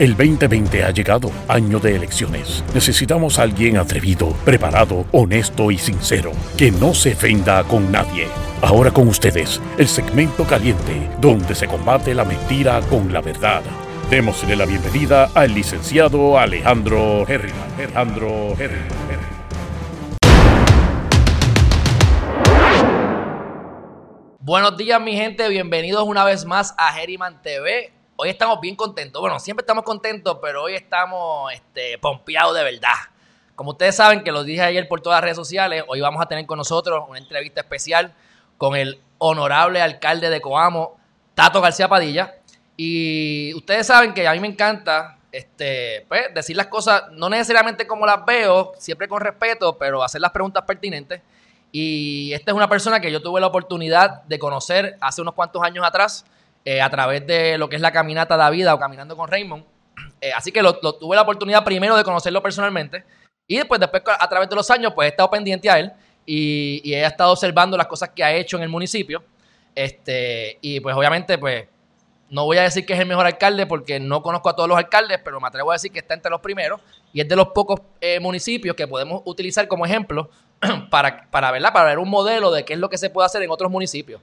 El 2020 ha llegado, año de elecciones. Necesitamos a alguien atrevido, preparado, honesto y sincero, que no se ofenda con nadie. Ahora con ustedes, el segmento caliente, donde se combate la mentira con la verdad. Démosle la bienvenida al licenciado Alejandro Herri. Alejandro Herri. Buenos días mi gente, bienvenidos una vez más a Geriman TV hoy estamos bien contentos. Bueno, siempre estamos contentos, pero hoy estamos este, pompeados de verdad. Como ustedes saben, que lo dije ayer por todas las redes sociales, hoy vamos a tener con nosotros una entrevista especial con el honorable alcalde de Coamo, Tato García Padilla. Y ustedes saben que a mí me encanta este, pues, decir las cosas, no necesariamente como las veo, siempre con respeto, pero hacer las preguntas pertinentes. Y esta es una persona que yo tuve la oportunidad de conocer hace unos cuantos años atrás eh, a través de lo que es la caminata de vida o caminando con Raymond. Eh, así que lo, tuve la oportunidad primero de conocerlo personalmente y después, después a través de los años, pues he estado pendiente a él y, y, he estado observando las cosas que ha hecho en el municipio. Este, y pues obviamente, pues no voy a decir que es el mejor alcalde porque no conozco a todos los alcaldes, pero me atrevo a decir que está entre los primeros y es de los pocos eh, municipios que podemos utilizar como ejemplo para, para, para ver un modelo de qué es lo que se puede hacer en otros municipios.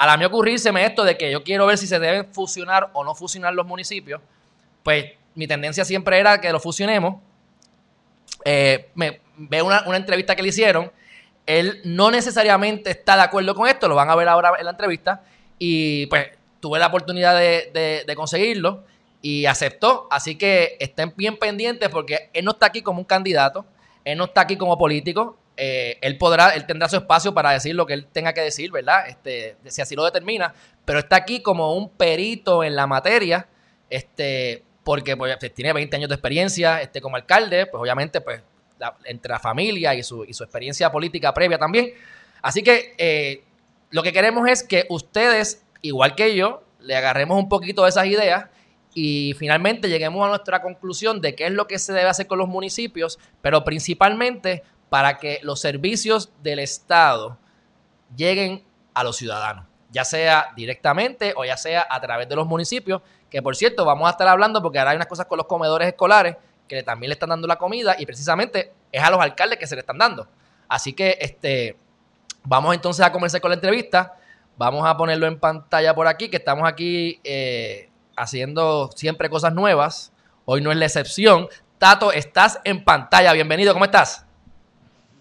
A la mí ocurrírseme esto de que yo quiero ver si se deben fusionar o no fusionar los municipios, pues mi tendencia siempre era que lo fusionemos. Eh, me veo una, entrevista que le hicieron. Él no necesariamente está de acuerdo con esto, lo van a ver ahora en la entrevista. Y pues tuve la oportunidad de, de conseguirlo y aceptó. Así que estén bien pendientes porque él no está aquí como un candidato, él no está aquí como político, eh, él podrá, él tendrá su espacio para decir lo que él tenga que decir, ¿verdad? Este, si así lo determina, pero está aquí como un perito en la materia, este, porque pues, tiene 20 años de experiencia este, como alcalde, pues obviamente, pues, entre la familia y su, y su, experiencia política previa también. Así que eh, lo que queremos es que ustedes, igual que yo, le agarremos un poquito de esas ideas y finalmente lleguemos a nuestra conclusión de qué es lo que se debe hacer con los municipios, pero principalmente para que los servicios del Estado lleguen a los ciudadanos, ya sea directamente o ya sea a través de los municipios, que por cierto vamos a estar hablando porque ahora hay unas cosas con los comedores escolares que también le están dando la comida y precisamente es a los alcaldes que se le están dando. Así que este, vamos entonces a comenzar con la entrevista. Vamos a ponerlo en pantalla por aquí, que estamos aquí eh, haciendo siempre cosas nuevas. Hoy no es la excepción. Tato, estás en pantalla. Bienvenido, ¿cómo estás?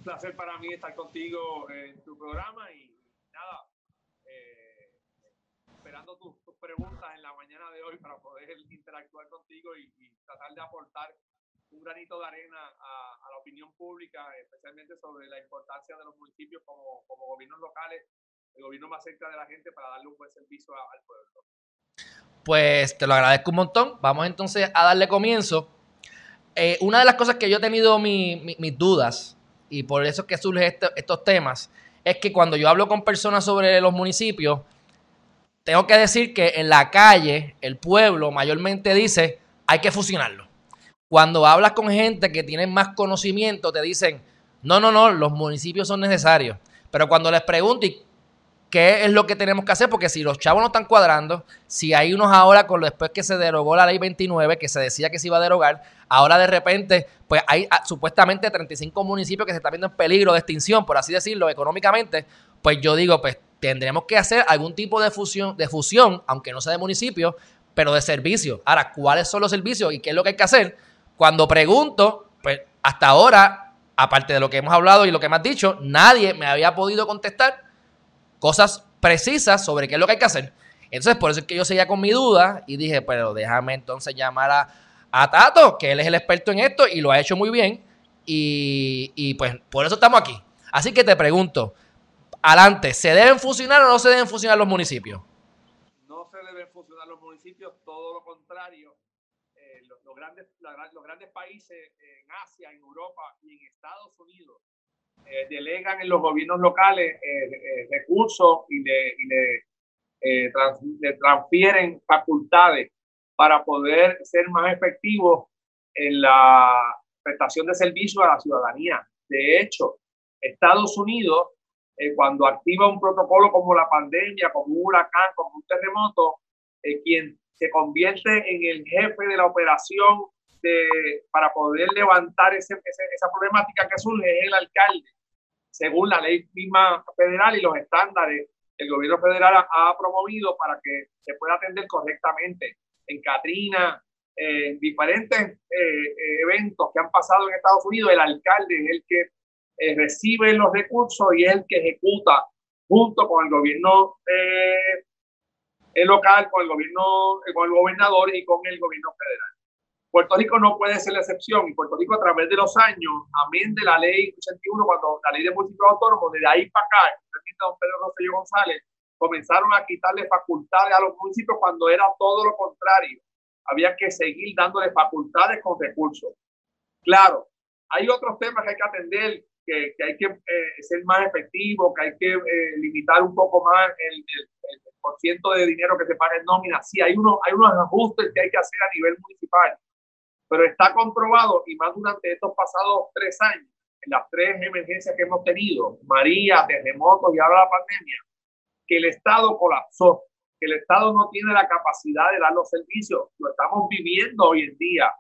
Placer para mí estar contigo en tu programa y nada, eh, esperando tus, preguntas en la mañana de hoy para poder interactuar contigo y, tratar de aportar un granito de arena a, la opinión pública, especialmente sobre la importancia de los municipios como, como gobiernos locales, el gobierno más cerca de la gente para darle un buen servicio al pueblo. Pues te lo agradezco un montón. Vamos entonces a darle comienzo. Eh, una de las cosas que yo he tenido mis dudas y por eso es que surgen estos temas, es que cuando yo hablo con personas sobre los municipios, tengo que decir que en la calle, el pueblo mayormente dice, hay que fusionarlo. Cuando hablas con gente que tiene más conocimiento, te dicen, no, no, no, los municipios son necesarios. Pero cuando les pregunto, qué es lo que tenemos que hacer, porque si los chavos no están cuadrando, si hay unos ahora con después que se derogó la ley 29, que se decía que se iba a derogar, ahora de repente, pues hay ah, supuestamente 35 municipios que se están viendo en peligro de extinción, por así decirlo, económicamente, pues yo digo, pues tendremos que hacer algún tipo de fusión, de fusión, aunque no sea de municipio, pero de servicio. Ahora, ¿cuáles son los servicios y qué es lo que hay que hacer? Cuando pregunto, pues hasta ahora, aparte de lo que hemos hablado y lo que me has dicho, nadie me había podido contestar cosas precisas sobre qué es lo que hay que hacer. Entonces, por eso es que yo seguía con mi duda y dije, pero déjame entonces llamar a, a Tato, que él es el experto en esto y lo ha hecho muy bien. Y, pues por eso estamos aquí. Así que te pregunto, adelante, ¿se deben fusionar o no se deben fusionar los municipios? No se deben fusionar los municipios, todo lo contrario. Eh, los grandes países en Asia, en Europa y en Estados Unidos eh, delegan en los gobiernos locales eh, eh, recursos y, le, transfieren facultades para poder ser más efectivos en la prestación de servicios a la ciudadanía. De hecho, Estados Unidos, cuando activa un protocolo como la pandemia, como un huracán, como un terremoto, quien se convierte en el jefe de la operación de, para poder levantar ese, esa problemática que surge es el alcalde, según la ley misma federal y los estándares el gobierno federal ha, promovido para que se pueda atender correctamente. En Katrina, en diferentes eh, eh, eventos que han pasado en Estados Unidos, el alcalde es el que eh, recibe los recursos y el que ejecuta junto con el gobierno local, con el gobierno, con el gobernador y con el gobierno federal. Puerto Rico no puede ser la excepción y Puerto Rico a través de los años, amén de la ley 81, cuando la ley de municipios autónomos, desde ahí para acá, don Pedro Rosselló González, comenzaron a quitarle facultades a los municipios cuando era todo lo contrario. Había que seguir dándole facultades con recursos. Claro, hay otros temas que hay que atender, que, que hay que eh, ser más efectivo, que hay que eh, limitar un poco más el, el, el, por ciento de dinero que se paga en nómina. Sí, hay, uno, hay unos ajustes que hay que hacer a nivel municipal pero está comprobado, y más durante estos pasados tres años, en las tres emergencias que hemos tenido, María, terremotos y ahora la pandemia, que el Estado colapsó, que el Estado no tiene la capacidad de dar los servicios. Lo estamos viviendo hoy en día.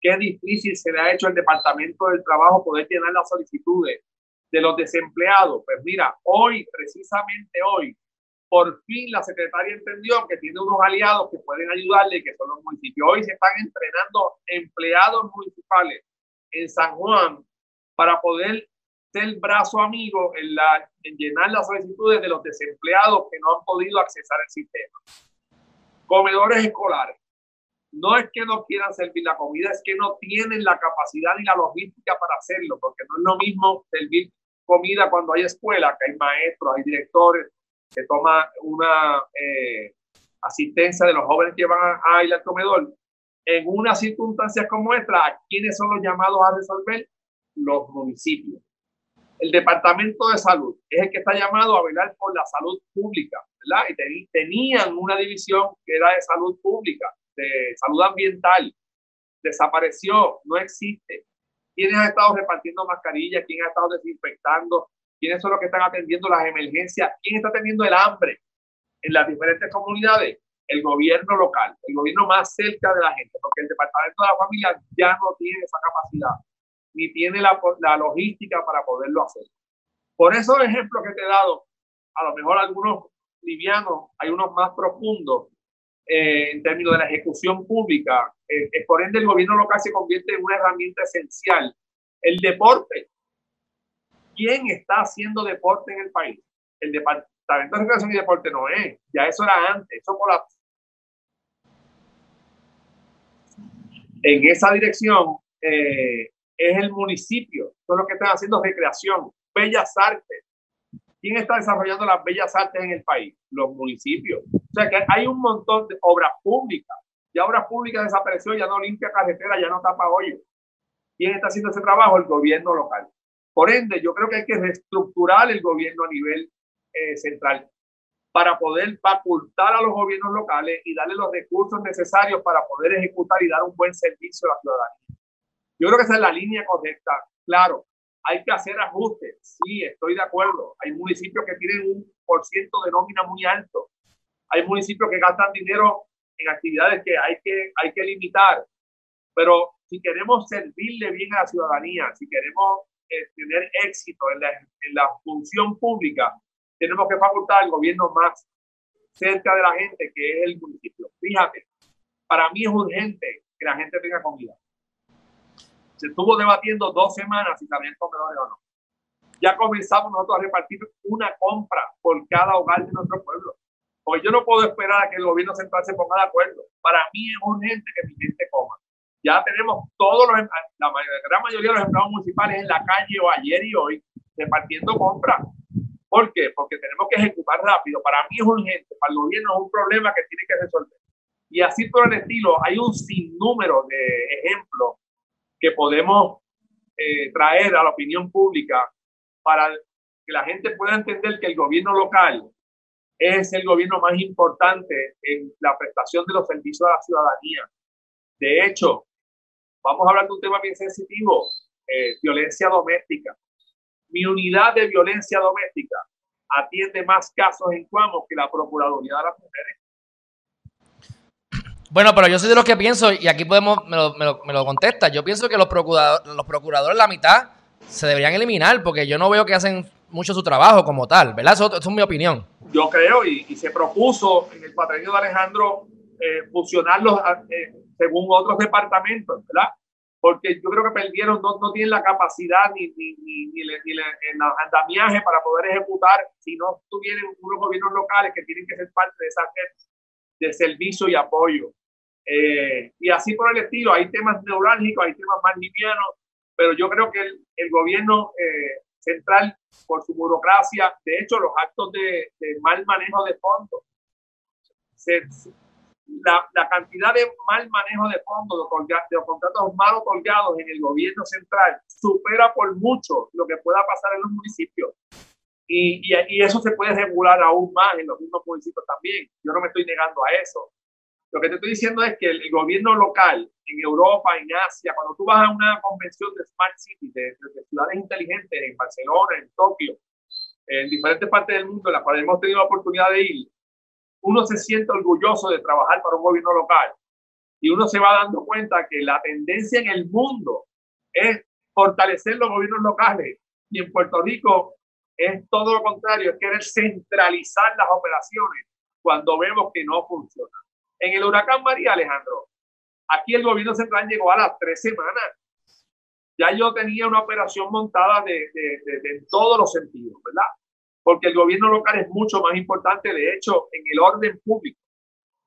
Qué difícil se le ha hecho al Departamento del Trabajo poder llenar las solicitudes de los desempleados. Pues mira, hoy, precisamente hoy, por fin la secretaria entendió que tiene unos aliados que pueden ayudarle, que son los municipios. Hoy se están entrenando empleados municipales en San Juan para poder ser brazo amigo en, llenar las solicitudes de los desempleados que no han podido accesar el sistema. Comedores escolares. No es que no quieran servir la comida, es que no tienen la capacidad ni la logística para hacerlo, porque no es lo mismo servir comida cuando hay escuela, que hay maestros, hay directores, se toma una eh, asistencia de los jóvenes que van a, ir al comedor. En una circunstancia como esta, ¿quiénes son los llamados a resolver? Los municipios. El Departamento de Salud es el que está llamado a velar por la salud pública, ¿verdad? Y tenían una división que era de salud pública, de salud ambiental. Desapareció, no existe. ¿Quiénes han estado repartiendo mascarillas? ¿Quién ha estado desinfectando? Quiénes son los que están atendiendo las emergencias, quién está atendiendo el hambre en las diferentes comunidades, el gobierno local, el gobierno más cerca de la gente, porque el departamento de la familia ya no tiene esa capacidad, ni tiene la, la logística para poderlo hacer. Por esos ejemplos que te he dado, a lo mejor algunos livianos, hay unos más profundos eh, en términos de la ejecución pública. Eh, por ende, el gobierno local se convierte en una herramienta esencial. El deporte, quién está haciendo deporte en el país. El Departamento de Recreación y Deporte no es. Ya eso era antes. Eso por la... En esa dirección eh, es el municipio. Son los que están haciendo recreación, bellas artes. ¿Quién está desarrollando las bellas artes en el país? Los municipios. O sea que hay un montón de obras públicas. Ya obras públicas desapareció, ya no limpia carretera, ya no tapa hoyos. ¿Quién está haciendo ese trabajo? El gobierno local. Por ende, yo creo que hay que reestructurar el gobierno a nivel eh, central para poder facultar a los gobiernos locales y darle los recursos necesarios para poder ejecutar y dar un buen servicio a la ciudadanía. Yo creo que esa es la línea correcta. Claro, hay que hacer ajustes. Sí, estoy de acuerdo. Hay municipios que tienen un por ciento de nómina muy alto. Hay municipios que gastan dinero en actividades que hay que, hay que limitar. Pero si queremos servirle bien a la ciudadanía, si queremos tener éxito en la, en la función pública, tenemos que facultar al gobierno más cerca de la gente, que es el municipio. Fíjate, para mí es urgente que la gente tenga comida. Se estuvo debatiendo dos semanas si también comedores o no. Ya comenzamos nosotros a repartir una compra por cada hogar de nuestro pueblo. Porque yo no puedo esperar a que el gobierno central se ponga de acuerdo. Para mí es urgente que mi gente coma. Ya tenemos todos los, em, la, gran mayoría de los empleados municipales en la calle o ayer y hoy repartiendo compras. ¿Por qué? Porque tenemos que ejecutar rápido. Para mí es urgente, para el gobierno es un problema que tiene que resolver. Y así por el estilo, hay un sinnúmero de ejemplos que podemos eh, traer a la opinión pública para que la gente pueda entender que el gobierno local es el gobierno más importante en la prestación de los servicios a la ciudadanía. De hecho, Vamos a hablar de un tema bien sensitivo, eh, violencia doméstica. Mi unidad de violencia doméstica atiende más casos en Cuamo que la Procuraduría de las Mujeres. Bueno, pero yo soy de los que pienso, y aquí podemos, me lo, me lo, me lo contesta, yo pienso que los, procuradores, los procuradores, la mitad, se deberían eliminar, porque yo no veo que hacen mucho su trabajo como tal, ¿verdad? Eso, es mi opinión. Yo creo, y, se propuso en el patrenio de Alejandro eh, fusionarlos eh, según otros departamentos, ¿verdad? Porque yo creo que perdieron, no, no tienen la capacidad ni, ni, ni, ni, el andamiaje para poder ejecutar si no tuvieran unos gobiernos locales que tienen que ser parte de esa red de servicio y apoyo. Eh, y así por el estilo, hay temas neurálgicos, hay temas más livianos, pero yo creo que el, el gobierno eh, central, por su burocracia, de hecho, los actos de, mal manejo de fondos, la, la, cantidad de mal manejo de fondos, de, de contratos mal otorgados en el gobierno central, supera por mucho lo que pueda pasar en los municipios. Y, y, eso se puede regular aún más en los mismos municipios también. Yo no me estoy negando a eso. Lo que te estoy diciendo es que el, gobierno local en Europa, en Asia, cuando tú vas a una convención de Smart City, de, ciudades inteligentes en Barcelona, en Tokio, en diferentes partes del mundo en las cuales hemos tenido la oportunidad de ir, uno se siente orgulloso de trabajar para un gobierno local y uno se va dando cuenta que la tendencia en el mundo es fortalecer los gobiernos locales y en Puerto Rico es todo lo contrario, es querer centralizar las operaciones cuando vemos que no funciona. En el huracán María Alejandro, aquí el gobierno central llegó a las tres semanas. Ya yo tenía una operación montada de, de, de, en todos los sentidos, ¿verdad? Porque el gobierno local es mucho más importante, de hecho, en el orden público,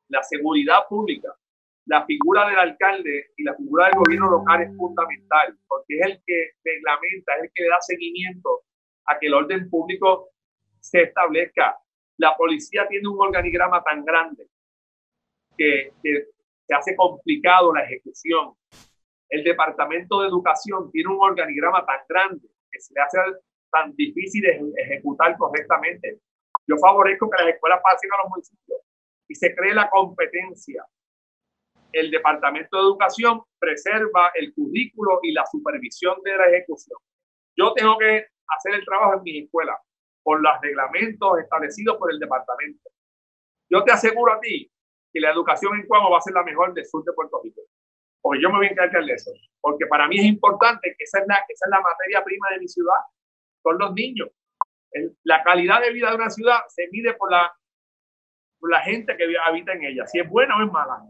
la seguridad pública, la figura del alcalde y la figura del gobierno local es fundamental, porque es el que reglamenta, es el que le da seguimiento a que el orden público se establezca. La policía tiene un organigrama tan grande que, se hace complicado la ejecución. El Departamento de Educación tiene un organigrama tan grande que se le hace tan difícil ejecutar correctamente. Yo favorezco que las escuelas pasen a los municipios y se cree la competencia. El Departamento de Educación preserva el currículo y la supervisión de la ejecución. Yo tengo que hacer el trabajo en mi escuela por los reglamentos establecidos por el departamento. Yo te aseguro a ti que la educación en Cuamo va a ser la mejor del sur de Puerto Rico. Porque yo me voy a encargar de eso. Porque para mí es importante que esa es la, esa es la materia prima de mi ciudad. Son los niños. la calidad de vida de una ciudad se mide por la, por la gente que habita en ella. Si es buena o es mala.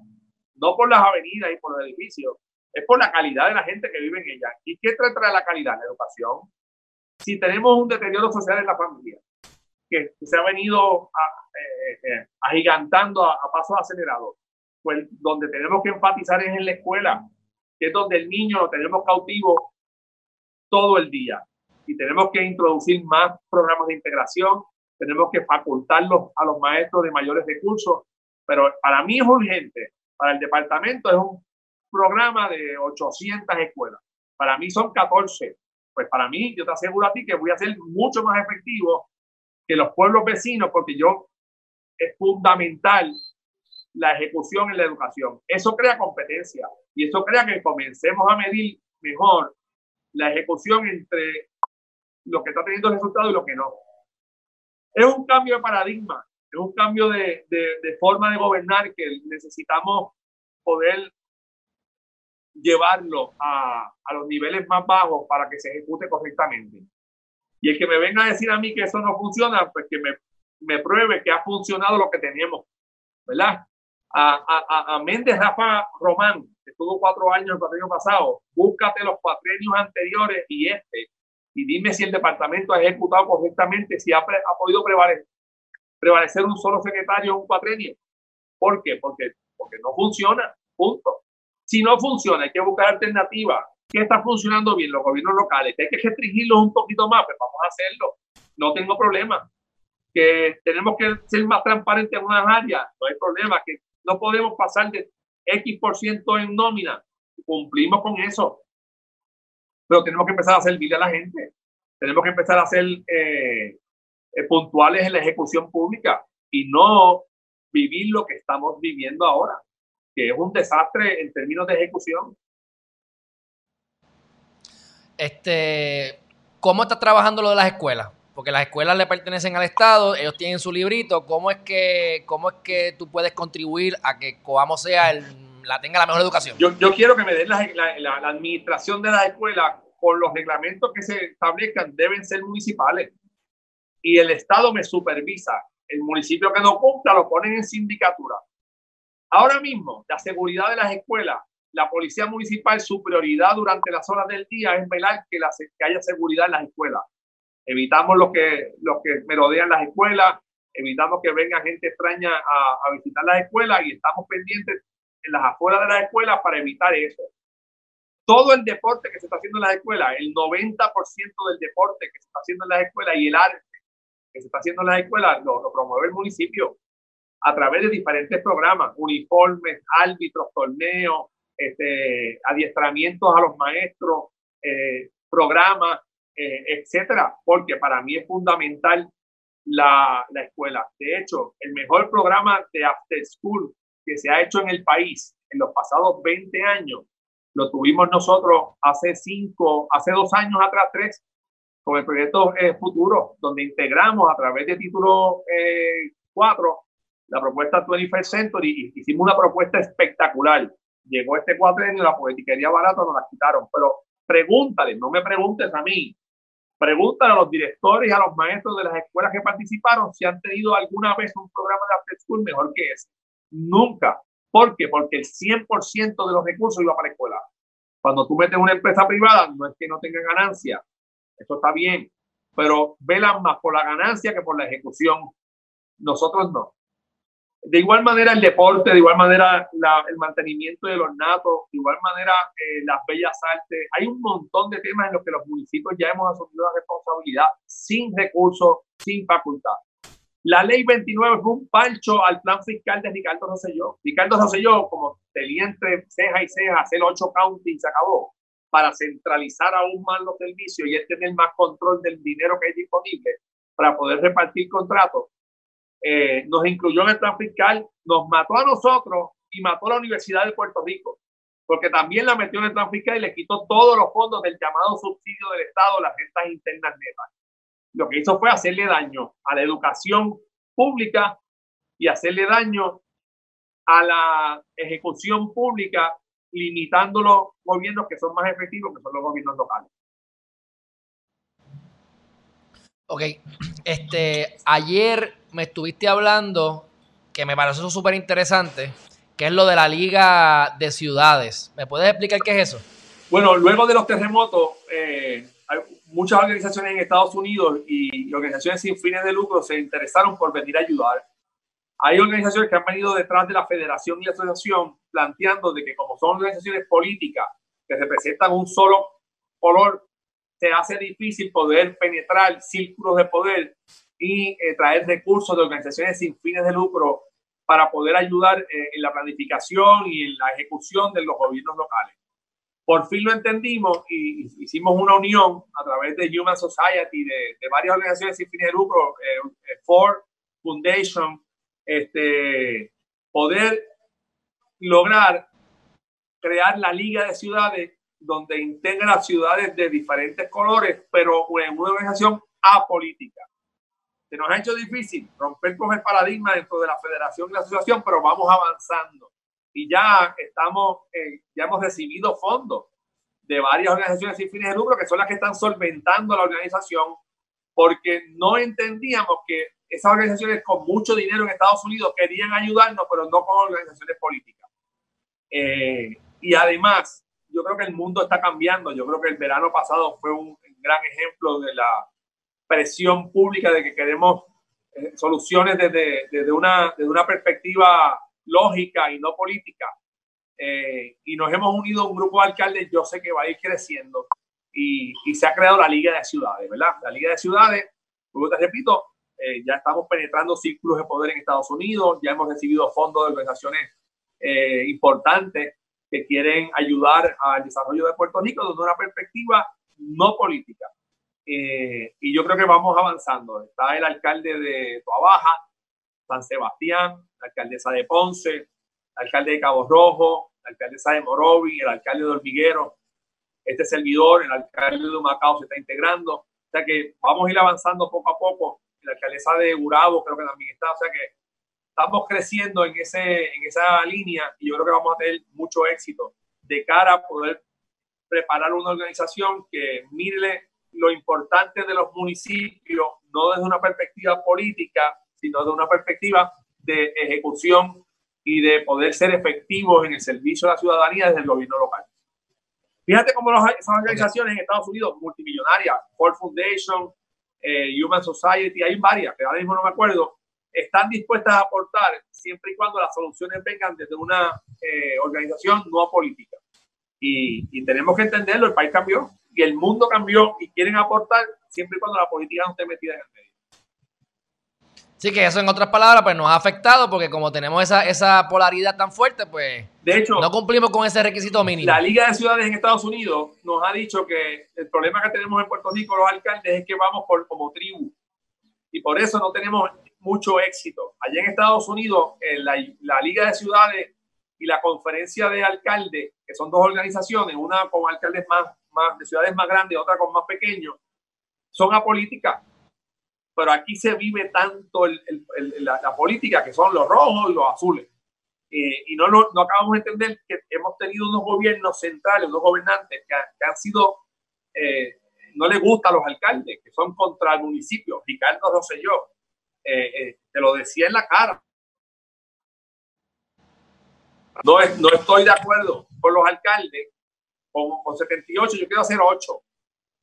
No por las avenidas y por los edificios. Es por la calidad de la gente que vive en ella. ¿Y qué trae la calidad? La educación, si tenemos un deterioro social en la familia, que se ha venido eh, eh, agigantando a, pasos acelerados, pues donde tenemos que enfatizar es en la escuela, que es donde el niño lo tenemos cautivo todo el día. Y tenemos que introducir más programas de integración, tenemos que facultarlos a los maestros de mayores recursos, pero para mí es urgente, para el departamento es un programa de 800 escuelas, para mí son 14, pues para mí, yo te aseguro a ti que voy a ser mucho más efectivo que los pueblos vecinos, porque yo es fundamental la ejecución en la educación. Eso crea competencia y eso crea que comencemos a medir mejor la ejecución entre lo que está teniendo resultado y lo que no. Es un cambio de paradigma, es un cambio de, de, forma de gobernar que necesitamos poder llevarlo a, a, los niveles más bajos para que se ejecute correctamente. Y el que me venga a decir a mí que eso no funciona, pues que me, me pruebe que ha funcionado lo que teníamos, ¿verdad? A, a, a Méndez Rafa Román, que estuvo cuatro años el año pasado, búscate los cuatrenios anteriores y este, y dime si el departamento ha ejecutado correctamente, si ha, podido prevalecer, un solo secretario en un cuatrenio. ¿Por qué? Porque, porque no funciona, punto. Si no funciona, hay que buscar alternativas. ¿Qué está funcionando bien? Los gobiernos locales. hay que restringirlos un poquito más, pues vamos a hacerlo. No tengo problema. Que tenemos que ser más transparentes en unas áreas, no hay problema. Que no podemos pasar de X por ciento en nómina. Cumplimos con eso. Pero tenemos que empezar a servir a la gente. Tenemos que empezar a ser eh, eh, puntuales en la ejecución pública y no vivir lo que estamos viviendo ahora que es un desastre en términos de ejecución. Este, ¿Cómo está trabajando lo de las escuelas? porque las escuelas le pertenecen al Estado, ellos tienen su librito, ¿cómo es que, cómo es que tú puedes contribuir a que Coamo sea el, la tenga la mejor educación? Yo, quiero que me den la, administración de las escuelas con los reglamentos que se establezcan, deben ser municipales. Y el Estado me supervisa. El municipio que no cumpla lo ponen en sindicatura. Ahora mismo, la seguridad de las escuelas la policía municipal, su prioridad durante las horas del día es velar que, la, que haya seguridad en las escuelas. Evitamos los que, los que merodean las escuelas, evitamos que venga gente extraña a, a visitar las escuelas y estamos pendientes en las afueras de las escuelas para evitar eso. Todo el deporte que se está haciendo en las escuelas, el 90% del deporte que se está haciendo en las escuelas y el arte que se está haciendo en las escuelas lo, lo promueve el municipio a través de diferentes programas, uniformes, árbitros, torneos, este, adiestramientos a los maestros, eh, programas, eh, etcétera, porque para mí es fundamental la, la, escuela. De hecho, el mejor programa de after school que se ha hecho en el país en los pasados 20 años lo tuvimos nosotros hace cinco, hace dos años atrás, tres, con el proyecto eh, Futuro, donde integramos a través de título eh, 4 la propuesta 21st Century y hicimos una propuesta espectacular llegó este cuatrenio, la politiquería barata nos la quitaron. Pero pregúntale, no me preguntes a mí, pregúntale a los directores y a los maestros de las escuelas que participaron si han tenido alguna vez un programa de after school mejor que ese. Nunca. ¿Por qué? Porque el 100% de los recursos iba para la escuela. Cuando tú metes una empresa privada, no es que no tenga ganancia. Eso está bien. Pero velan más por la ganancia que por la ejecución. Nosotros no. De igual manera el deporte, de igual manera el mantenimiento de los natos, de igual manera eh, las bellas artes. Hay un montón de temas en los que los municipios ya hemos asumido la responsabilidad sin recursos, sin facultad. La ley 29 fue un pancho al plan fiscal de Ricardo Rosselló. Ricardo Rosselló, como tenía entre ceja y ceja hacer ocho counties se acabó, para centralizar aún más los servicios y él tener más control del dinero que hay disponible para poder repartir contratos, eh, nos incluyó en el plan fiscal, nos mató a nosotros y mató a la Universidad de Puerto Rico, porque también la metió en el plan fiscal y le quitó todos los fondos del llamado subsidio del Estado, las rentas internas netas. Lo que hizo fue hacerle daño a la educación pública y hacerle daño a la ejecución pública, limitando los gobiernos que son más efectivos, que son los gobiernos locales. Ok, este, ayer me estuviste hablando, que me pareció súper interesante, que es lo de la Liga de Ciudades. ¿Me puedes explicar qué es eso? Bueno, luego de los terremotos, eh, muchas organizaciones en Estados Unidos y organizaciones sin fines de lucro se interesaron por venir a ayudar. Hay organizaciones que han venido detrás de la federación y la asociación planteando de que como son organizaciones políticas que representan un solo color, se hace difícil poder penetrar círculos de poder y eh, traer recursos de organizaciones sin fines de lucro para poder ayudar eh, en la planificación y en la ejecución de los gobiernos locales. Por fin lo entendimos y hicimos una unión a través de Human Society, de, de varias organizaciones sin fines de lucro, eh, Ford Foundation, este, poder lograr crear la Liga de Ciudades donde integra ciudades de diferentes colores, pero en una organización apolítica se nos ha hecho difícil romper con el paradigma dentro de la federación y la asociación, pero vamos avanzando. Y ya estamos, eh, ya hemos recibido fondos de varias organizaciones sin fines de lucro que son las que están solventando la organización porque no entendíamos que esas organizaciones con mucho dinero en Estados Unidos querían ayudarnos, pero no con organizaciones políticas. Eh, y además, yo creo que el mundo está cambiando. Yo creo que el verano pasado fue un gran ejemplo de la presión pública de que queremos eh, soluciones desde, desde, una, desde una perspectiva lógica y no política. Eh, y nos hemos unido a un grupo de alcaldes, yo sé que va a ir creciendo y, y se ha creado la Liga de Ciudades, ¿verdad? La Liga de Ciudades, como te repito, eh, ya estamos penetrando círculos de poder en Estados Unidos, ya hemos recibido fondos de organizaciones importantes que quieren ayudar al desarrollo de Puerto Rico desde una perspectiva no política. Eh, y yo creo que vamos avanzando. Está el alcalde de Toabaja, San Sebastián, la alcaldesa de Ponce, el alcalde de Cabo Rojo, la alcaldesa de Morovi, el alcalde de Hormiguero, este servidor, el alcalde de Macao se está integrando. sea que vamos a ir avanzando poco a poco. La alcaldesa de Urabo creo que también está. O sea que estamos creciendo en, ese, en esa línea y yo creo que vamos a tener mucho éxito de cara a poder preparar una organización que mire lo importante de los municipios, no desde una perspectiva política, sino desde una perspectiva de ejecución y de poder ser efectivos en el servicio a la ciudadanía desde el gobierno local. Fíjate cómo esas organizaciones en Estados Unidos, multimillonarias, Ford Foundation, eh, Human Society, hay varias, que ahora mismo no me acuerdo, están dispuestas a aportar siempre y cuando las soluciones vengan desde una eh, organización no política. Y, y, tenemos que entenderlo, el país cambió y el mundo cambió y quieren aportar siempre y cuando la política no esté metida en el medio. Sí, que eso en otras palabras pues nos ha afectado porque como tenemos esa, esa polaridad tan fuerte, pues de hecho, no cumplimos con ese requisito mínimo. La Liga de Ciudades en Estados Unidos nos ha dicho que el problema que tenemos en Puerto Rico los alcaldes es que vamos por, como tribu y por eso no tenemos mucho éxito. Allá en Estados Unidos, en la, la Liga de Ciudades y la Conferencia de Alcaldes, que son dos organizaciones, una con alcaldes más, más de ciudades más grandes, otra con más pequeños, son apolíticas pero aquí se vive tanto el, el, la, política que son los rojos y los azules. Eh, y no, no, no, acabamos de entender que hemos tenido unos gobiernos centrales, unos gobernantes que, que han sido, eh, no le gusta a los alcaldes, que son contra el municipio. Ricardo Rosselló, eh, eh, te lo decía en la cara. No, es, no estoy de acuerdo con los alcaldes, con, con 78, yo quiero hacer 8,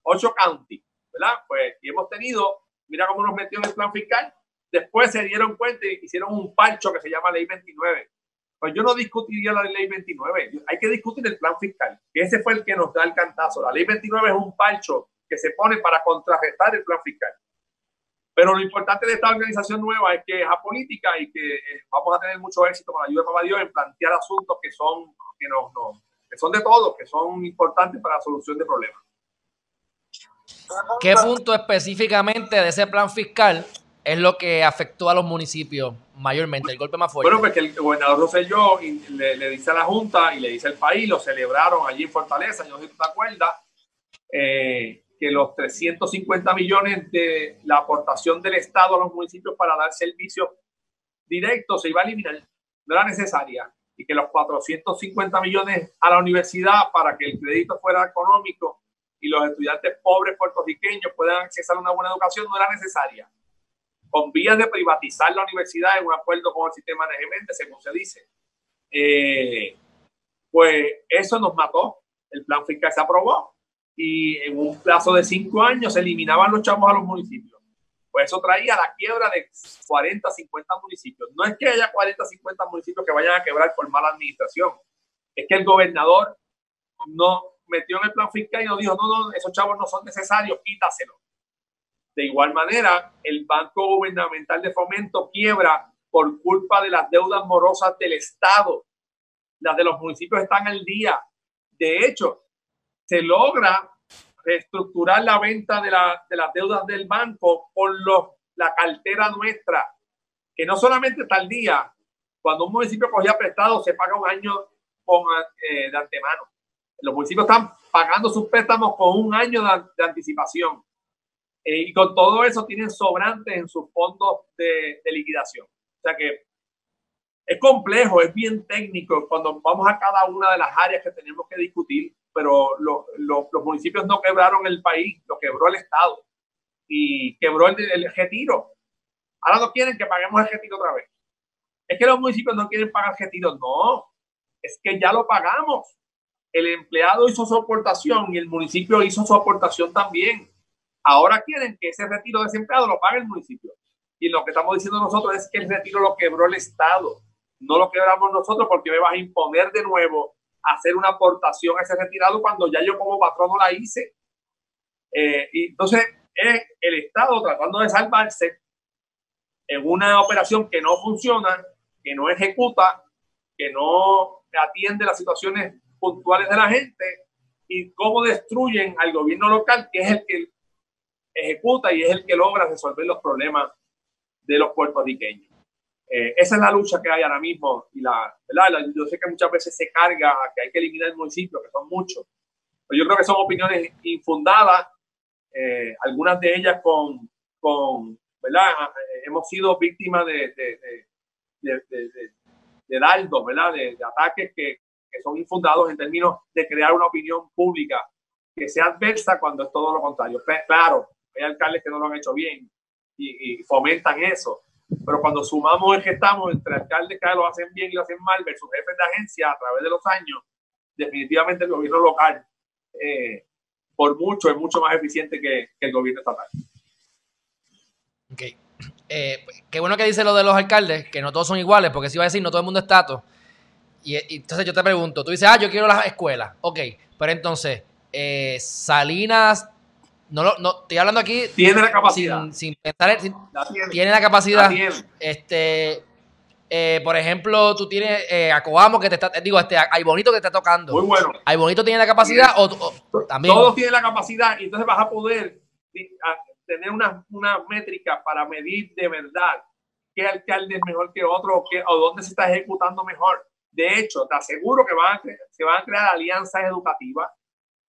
8 county, ¿verdad? Pues, y hemos tenido mira cómo nos metió en el plan fiscal. Después se dieron cuenta y hicieron un pancho que se llama Ley 29. Pues yo no discutiría la Ley 29. Hay que discutir el plan fiscal, que ese fue el que nos da el cantazo. La Ley 29 es un pancho que se pone para contrarrestar el plan fiscal. Pero lo importante de esta organización nueva es que es apolítica y que eh, vamos a tener mucho éxito con la ayuda de Papá Dios en plantear asuntos que son, que, no, no, que son de todos, que son importantes para la solución de problemas. ¿Qué punto específicamente de ese plan fiscal es lo que afectó a los municipios mayormente, el golpe más fuerte? Bueno, porque el gobernador Rosselló le, le dice a la Junta y le dice al país, lo celebraron allí en Fortaleza, yo no sé si tú te acuerdas, eh, que los 350 millones de la aportación del Estado a los municipios para dar servicios directos se iba a eliminar, no era necesaria, y que los 450 millones a la universidad para que el crédito fuera económico y los estudiantes pobres puertorriqueños puedan acceder a una buena educación no era necesaria. Con vías de privatizar la universidad en un acuerdo con el sistema de management, según se dice. Eh, pues eso nos mató. El plan fiscal se aprobó y en un plazo de cinco años se eliminaban los chavos a los municipios. Pues eso traía la quiebra de 40, 50 municipios. No es que haya 40, 50 municipios que vayan a quebrar por mala administración. Es que el gobernador no metió en el plan fiscal y nos dijo, no, no, esos chavos no son necesarios, quítaselo. De igual manera, el Banco Gubernamental de Fomento quiebra por culpa de las deudas morosas del Estado. Las de los municipios están al día. De hecho, se logra reestructurar la venta de, de las deudas del banco con los, la cartera nuestra, que no solamente está al día, cuando un municipio cogía prestado se paga un año con, eh, de antemano los municipios están pagando sus préstamos con un año de, anticipación. Eh, y con todo eso tienen sobrantes en sus fondos de, liquidación. O sea que es complejo, es bien técnico cuando vamos a cada una de las áreas que tenemos que discutir, pero los municipios no quebraron el país, lo quebró el Estado y quebró el, el retiro. Ahora no quieren que paguemos el retiro otra vez. Es que los municipios no quieren pagar el retiro, no, es que ya lo pagamos el empleado hizo su aportación y el municipio hizo su aportación también. Ahora quieren que ese retiro de ese empleado lo pague el municipio. Y lo que estamos diciendo nosotros es que el retiro lo quebró el Estado. No lo quebramos nosotros porque me vas a imponer de nuevo hacer una aportación a ese retirado cuando ya yo como patrón no la hice. Eh, y entonces es el Estado tratando de salvarse en una operación que no funciona, que no ejecuta, que no atiende las situaciones puntuales de la gente y cómo destruyen al gobierno local, que es el que ejecuta y es el que logra resolver los problemas de los puertorriqueños. Eh, esa es la lucha que hay ahora mismo y la, ¿verdad? yo sé que muchas veces se carga a que hay que eliminar el municipio, que son muchos, pero yo creo que son opiniones infundadas eh, algunas de ellas con, con ¿verdad? Hemos sido víctimas de, de, de, de, de dardos, ¿verdad? De, ataques que, que son infundados en términos de crear una opinión pública que sea adversa cuando es todo lo contrario. Claro, hay alcaldes que no lo han hecho bien y, fomentan eso, pero cuando sumamos el que estamos entre alcaldes que lo hacen bien y lo hacen mal versus jefes de agencia a través de los años, definitivamente el gobierno local, eh, por mucho, es mucho más eficiente que, el gobierno estatal. Ok. Eh, qué bueno que dice lo de los alcaldes, que no todos son iguales, porque si va a decir no todo el mundo es tato. Y, entonces yo te pregunto, tú dices, ah, yo quiero las escuelas. Ok, pero entonces, eh, Salinas, no, lo, no estoy hablando aquí. Tiene la capacidad. Sin, pensar, tiene. la capacidad. Este, eh, por ejemplo, tú tienes eh, a Coamo que te está, digo, este, hay bonito que te está tocando. Muy bueno. Hay bonito tiene la capacidad o, también. Todos tienen la capacidad y entonces vas a poder tener una, una métrica para medir de verdad qué alcalde es mejor que otro o, qué, o dónde se está ejecutando mejor. De hecho, te aseguro que van se van a crear alianzas educativas,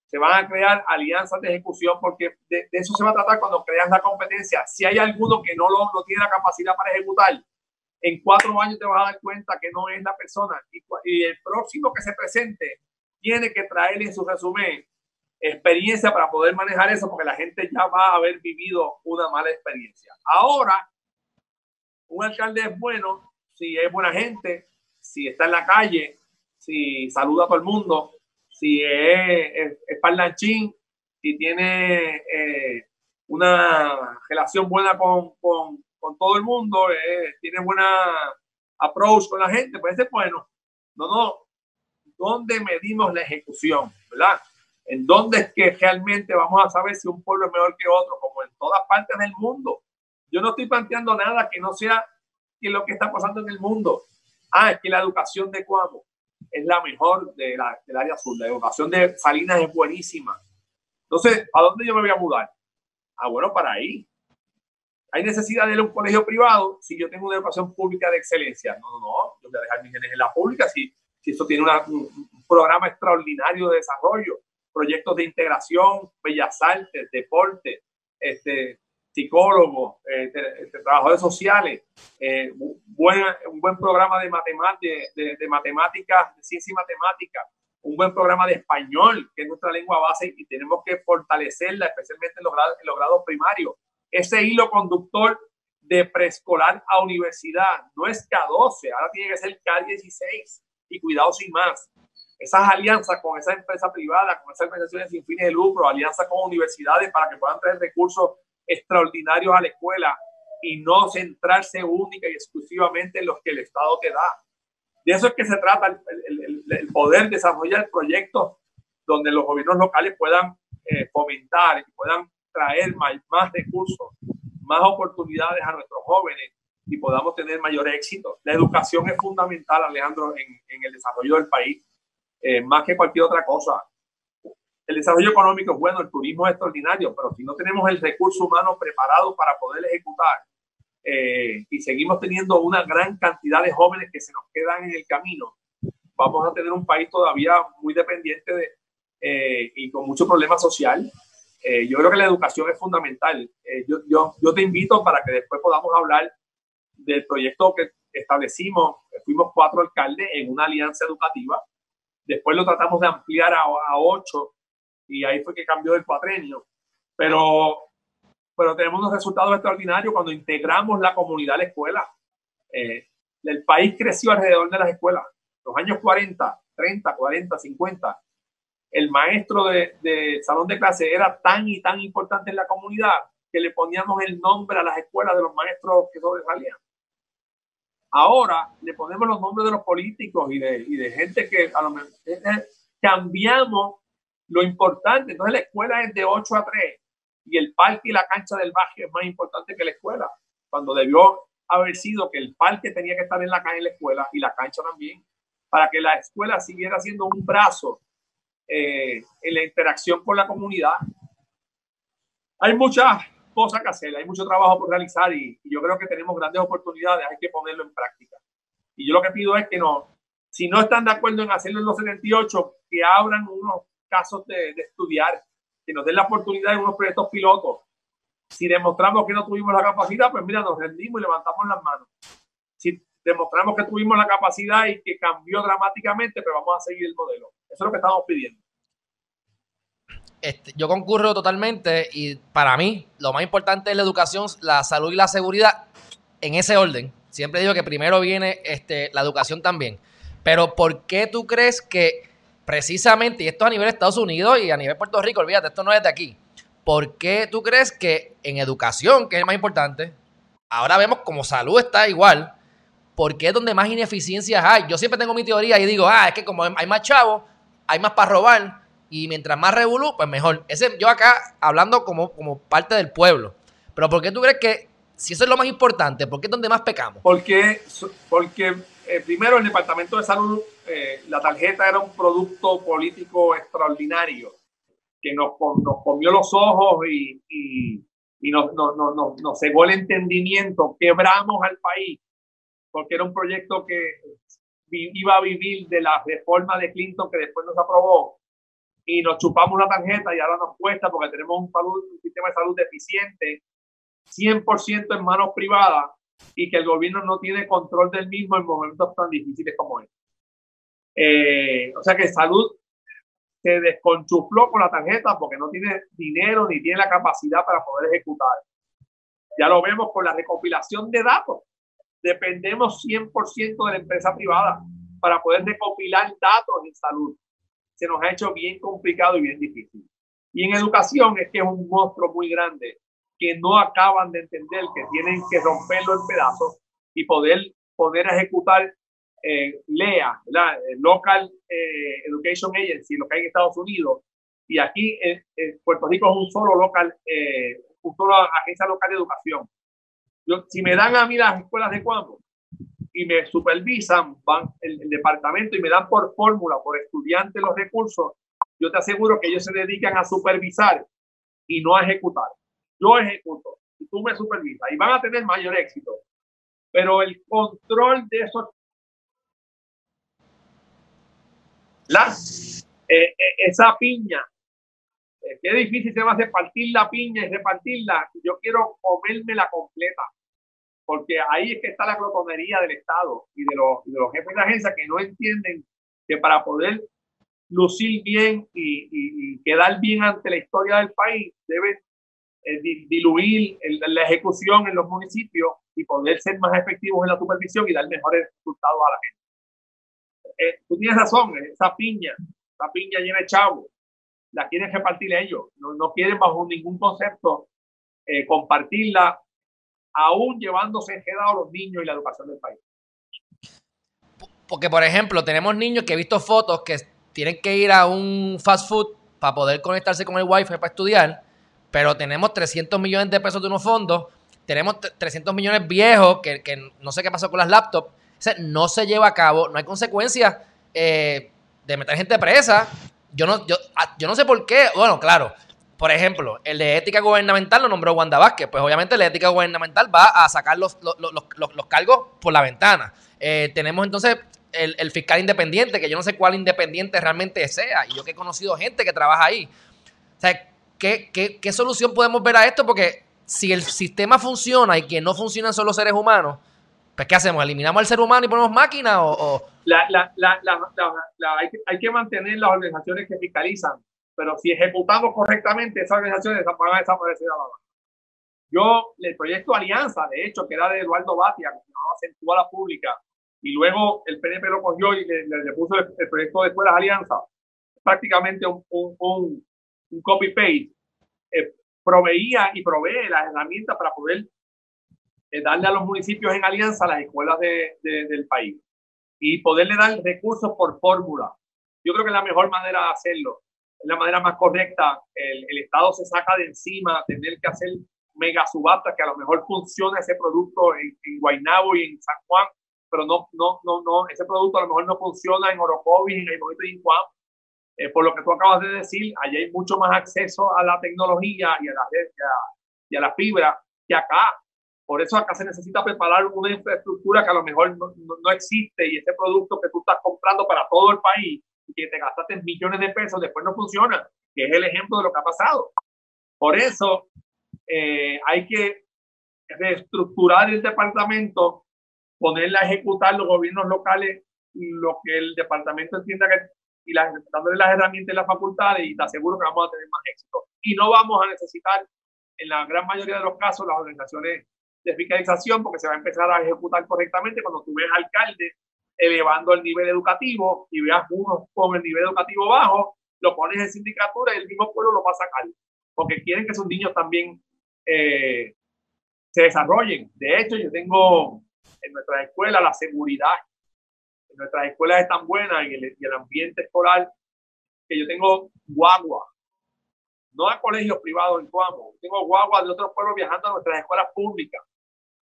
se van a crear alianzas de ejecución, porque de, eso se va a tratar cuando creas la competencia. Si hay alguno que no, lo, no tiene la capacidad para ejecutar, en cuatro años te vas a dar cuenta que no es la persona y, el próximo que se presente tiene que traer en su resumen experiencia para poder manejar eso porque la gente ya va a haber vivido una mala experiencia. Ahora, un alcalde es bueno si es buena gente, si está en la calle, si saluda a todo el mundo, si es, es, parlanchín, si tiene eh, una relación buena con, con, todo el mundo, eh, tiene buena approach con la gente, pues es bueno. No, no. ¿Dónde medimos la ejecución? ¿Verdad? ¿En dónde es que realmente vamos a saber si un pueblo es mejor que otro? Como en todas partes del mundo. Yo no estoy planteando nada que no sea que lo que está pasando en el mundo. Ah, es que la educación de Cuamo es la mejor del área azul. La educación de Salinas es buenísima. Entonces, ¿a dónde yo me voy a mudar? Ah, bueno, para ahí. ¿Hay necesidad de ir a un colegio privado si yo tengo una educación pública de excelencia? No, no, no. Yo voy a dejar mis genes en la pública si, si esto tiene un, programa extraordinario de desarrollo, proyectos de integración, bellas artes, deporte, este, psicólogos, eh, este, trabajadores sociales, eh, buena, un buen programa de, matemáticas, de, de, matemáticas, de ciencia y matemática, un buen programa de español, que es nuestra lengua base y tenemos que fortalecerla, especialmente en los grados, en los grados primarios ese hilo conductor de preescolar a universidad. No es K12, ahora tiene que ser K16 y cuidado sin más. Esas alianzas con esa empresa privada, con esas organizaciones sin fines de lucro, alianzas con universidades para que puedan traer recursos extraordinarios a la escuela y no centrarse única y exclusivamente en los que el Estado te da. De eso es que se trata el, poder desarrollar proyectos donde los gobiernos locales puedan eh, fomentar y puedan traer más, recursos, más oportunidades a nuestros jóvenes y podamos tener mayor éxito. La educación es fundamental, Alejandro, en, en el desarrollo del país, eh, más que cualquier otra cosa. El desarrollo económico es bueno, el turismo es extraordinario, pero si no tenemos el recurso humano preparado para poder ejecutar eh, y seguimos teniendo una gran cantidad de jóvenes que se nos quedan en el camino, vamos a tener un país todavía muy dependiente de, eh, y con mucho problema social eh, yo creo que la educación es fundamental. Eh, yo, yo, yo, te invito para que después podamos hablar del proyecto que establecimos. Fuimos cuatro alcaldes en una alianza educativa. Después lo tratamos de ampliar a, a ocho y ahí fue que cambió el cuatrenio. Pero, pero tenemos unos resultados extraordinarios cuando integramos la comunidad a la escuela. Eh, el país creció alrededor de las escuelas. Los años 40, 30, 40, 50 el maestro de, salón de clase era tan y tan importante en la comunidad que le poníamos el nombre a las escuelas de los maestros que sobresalían. Ahora le ponemos los nombres de los políticos y de, y de gente que a lo mejor eh, eh, cambiamos lo importante. Entonces la escuela es de 8 a 3 y el parque y la cancha del barrio es más importante que la escuela, cuando debió haber sido que el parque tenía que estar en la, en la escuela y la cancha también, para que la escuela siguiera siendo un brazo eh, en la interacción con la comunidad. Hay muchas cosas que hacer, hay mucho trabajo por realizar y, yo creo que tenemos grandes oportunidades, hay que ponerlo en práctica. Y yo lo que pido es que no, si no están de acuerdo en hacerlo en los 78, que abran unos casos de, estudiar, que nos den la oportunidad en unos proyectos pilotos. Si demostramos que no tuvimos la capacidad, pues mira, nos rendimos y levantamos las manos. Si demostramos que tuvimos la capacidad y que cambió dramáticamente, pues vamos a seguir el modelo. Eso es lo que estamos pidiendo. Este, yo concurro totalmente y para mí lo más importante es la educación, la salud y la seguridad en ese orden. Siempre digo que primero viene este, la educación también. Pero ¿por qué tú crees que precisamente, y esto a nivel de Estados Unidos y a nivel de Puerto Rico, olvídate, esto no es de aquí, ¿por qué tú crees que en educación, que es el más importante, ahora vemos como salud está igual, ¿por qué es donde más ineficiencias hay? Yo siempre tengo mi teoría y digo, ah, es que como hay más chavos, hay más para robar, y mientras más revolú, pues mejor. Ese, yo acá hablando como, como parte del pueblo. Pero ¿por qué tú crees que si eso es lo más importante, por qué es donde más pecamos? Porque, porque eh, primero el Departamento de Salud, eh, la tarjeta era un producto político extraordinario que nos, nos comió los ojos y, y, y nos, nos, nos, nos cegó el entendimiento, quebramos al país, porque era un proyecto que iba a vivir de la reforma de Clinton que después nos aprobó y nos chupamos la tarjeta y ahora nos cuesta porque tenemos un, salud, un sistema de salud deficiente, 100% en manos privadas y que el gobierno no tiene control del mismo en momentos tan difíciles como este. Eh, o sea que salud se desconchufló con la tarjeta porque no tiene dinero ni tiene la capacidad para poder ejecutar. Ya lo vemos con la recopilación de datos. Dependemos 100% de la empresa privada para poder recopilar datos en salud se nos ha hecho bien complicado y bien difícil. Y en educación es que es un monstruo muy grande que no acaban de entender que tienen que romperlo en pedazos y poder, poder ejecutar eh, LEA, la Local eh, Education Agency, lo que hay en Estados Unidos. Y aquí en, Puerto Rico es un solo local, eh, un solo agencia local de educación. Yo, si me dan a mí las escuelas de cuando y me supervisan, van el, departamento y me dan por fórmula, por estudiante los recursos, yo te aseguro que ellos se dedican a supervisar y no a ejecutar. Yo ejecuto y tú me supervisas y van a tener mayor éxito. Pero el control de esos... La, eh, eh, esa piña, eh, qué difícil se va a hacer partir la piña y repartirla. Yo quiero comérmela completa porque ahí es que está la glotonería del Estado y de los, de los jefes de agencia que no entienden que para poder lucir bien y, quedar bien ante la historia del país, deben eh, diluir la ejecución en los municipios y poder ser más efectivos en la supervisión y dar mejores resultados a la gente. Eh, tú tienes razón, esa piña, esa piña llena de chavo, la quieren repartir ellos, no, no quieren bajo ningún concepto eh, compartirla aún llevándose a los niños y la educación del país. Porque, por ejemplo, tenemos niños que he visto fotos que tienen que ir a un fast food para poder conectarse con el wifi para estudiar, pero tenemos 300 millones de pesos de unos fondos, tenemos 300 millones viejos, que, no sé qué pasó con las laptops, no se lleva a cabo, no hay consecuencias eh, de meter gente presa. Yo no, yo, ah, yo no sé por qué, bueno, claro, por ejemplo, el de ética gubernamental lo nombró Wanda Vázquez. Pues obviamente la ética gubernamental va a sacar los, los, cargos por la ventana. Eh, tenemos entonces el, fiscal independiente, que yo no sé cuál independiente realmente sea. Y yo que he conocido gente que trabaja ahí. O sea, ¿qué, qué, solución podemos ver a esto? Porque si el sistema funciona y que no funcionan solo seres humanos, pues ¿qué hacemos? ¿Eliminamos al ser humano y ponemos máquinas? O, hay, hay que mantener las organizaciones que fiscalizan pero si ejecutamos correctamente, esas organizaciones van a desaparecer la Yo, el proyecto Alianza, de hecho, que era de Eduardo Batia, que se llamaba Centuala Pública, y luego el PNP lo cogió y le, puso el, proyecto de Escuelas Alianza, prácticamente un, un, un, copy-paste, eh, proveía y provee las herramientas para poder eh, darle a los municipios en alianza las escuelas de, del país y poderle dar recursos por fórmula. Yo creo que es la mejor manera de hacerlo es la manera más correcta. El, el, Estado se saca de encima tener que hacer mega subastas que a lo mejor funciona ese producto en, en Guaynabo y en San Juan, pero no, no, no, no, ese producto a lo mejor no funciona en Orocovis, en el momento de Juan. Eh, por lo que tú acabas de decir, allí hay mucho más acceso a la tecnología y a la, y a, la fibra que acá. Por eso acá se necesita preparar una infraestructura que a lo mejor no, no existe y ese producto que tú estás comprando para todo el país que te gastaste millones de pesos, después no funciona. que es el ejemplo de lo que ha pasado. Por eso eh, hay que reestructurar el departamento, ponerla a ejecutar los gobiernos locales lo que el departamento entienda que y las, dándole las herramientas y las facultades y te aseguro que vamos a tener más éxito. Y no vamos a necesitar, en la gran mayoría de los casos, las organizaciones de fiscalización porque se va a empezar a ejecutar correctamente cuando tú ves alcalde elevando el nivel educativo y veas uno con el nivel educativo bajo, lo pones en sindicatura y el mismo pueblo lo va a sacar porque quieren que sus niños también eh, se desarrollen. De hecho, yo tengo en nuestra escuela la seguridad nuestras escuelas es tan buena y el, el ambiente escolar que yo tengo guagua, no a colegios privados en Cuamo, tengo guagua de otros pueblos viajando a nuestras escuelas públicas.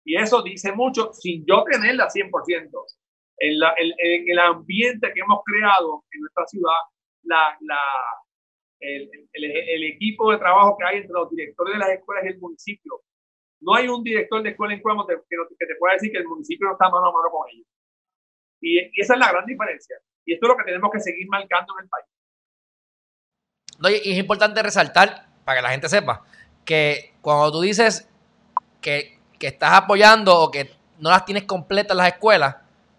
Y eso dice mucho sin yo tenerla 100%. En, la, en, el ambiente que hemos creado en nuestra ciudad, la, la, el, el, el, equipo de trabajo que hay entre los directores de las escuelas y el municipio. No hay un director de escuela en Cuamo que, que, te pueda decir que el municipio no está mano a mano con ellos. Y, esa es la gran diferencia. Y esto es lo que tenemos que seguir marcando en el país. No, y es importante resaltar, para que la gente sepa, que cuando tú dices que, que estás apoyando o que no las tienes completas las escuelas,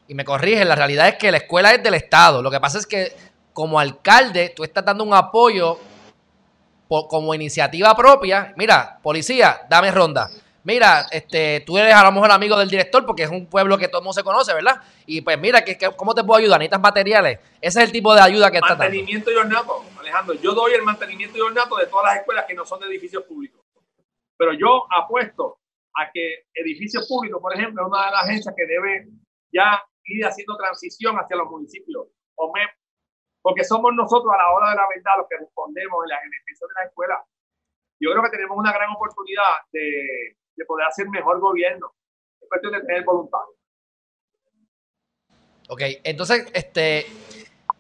y me corriges, la realidad es que la escuela es del Estado. Lo que pasa es que como alcalde tú estás dando un apoyo por, como iniciativa propia. Mira, policía, dame ronda mira, este, tú eres a lo mejor amigo del director porque es un pueblo que todo el mundo se conoce, ¿verdad? Y pues mira, que, ¿cómo te puedo ayudar? ¿Necesitas materiales? Ese es el tipo de ayuda que está. Mantenimiento y ornato, Alejandro. Yo doy el mantenimiento y ornato de todas las escuelas que no son de edificios públicos. Pero yo apuesto a que edificios públicos, por ejemplo, es una de las agencias que debe ya ir haciendo transición hacia los municipios. Porque somos nosotros a la hora de la verdad los que respondemos en la ejecución de la escuela. Yo creo que tenemos una gran oportunidad de de poder hacer mejor gobierno. Es cuestión de tener voluntad. Ok, entonces, este,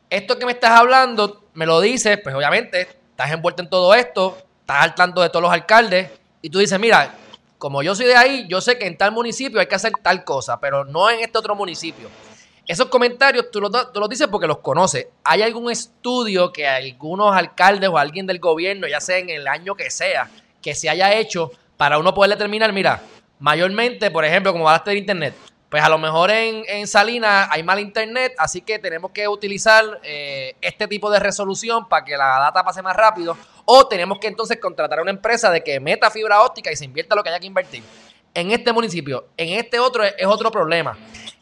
esto que me estás hablando, me lo dices, pues obviamente estás envuelto en todo esto, estás al tanto de todos los alcaldes, y tú dices, mira, como yo soy de ahí, yo sé que en tal municipio hay que hacer tal cosa, pero no en este otro municipio. Esos comentarios tú los, tú los dices porque los conoces. ¿Hay algún estudio que algunos alcaldes o alguien del gobierno, ya sea en el año que sea, que se haya hecho para uno poder determinar, mira, mayormente, por ejemplo, como hablaste de internet, pues a lo mejor en, en Salinas hay mal internet, así que tenemos que utilizar eh, este tipo de resolución para que la data pase más rápido. O tenemos que entonces contratar a una empresa de que meta fibra óptica y se invierta lo que haya que invertir. En este municipio, en este otro es otro problema.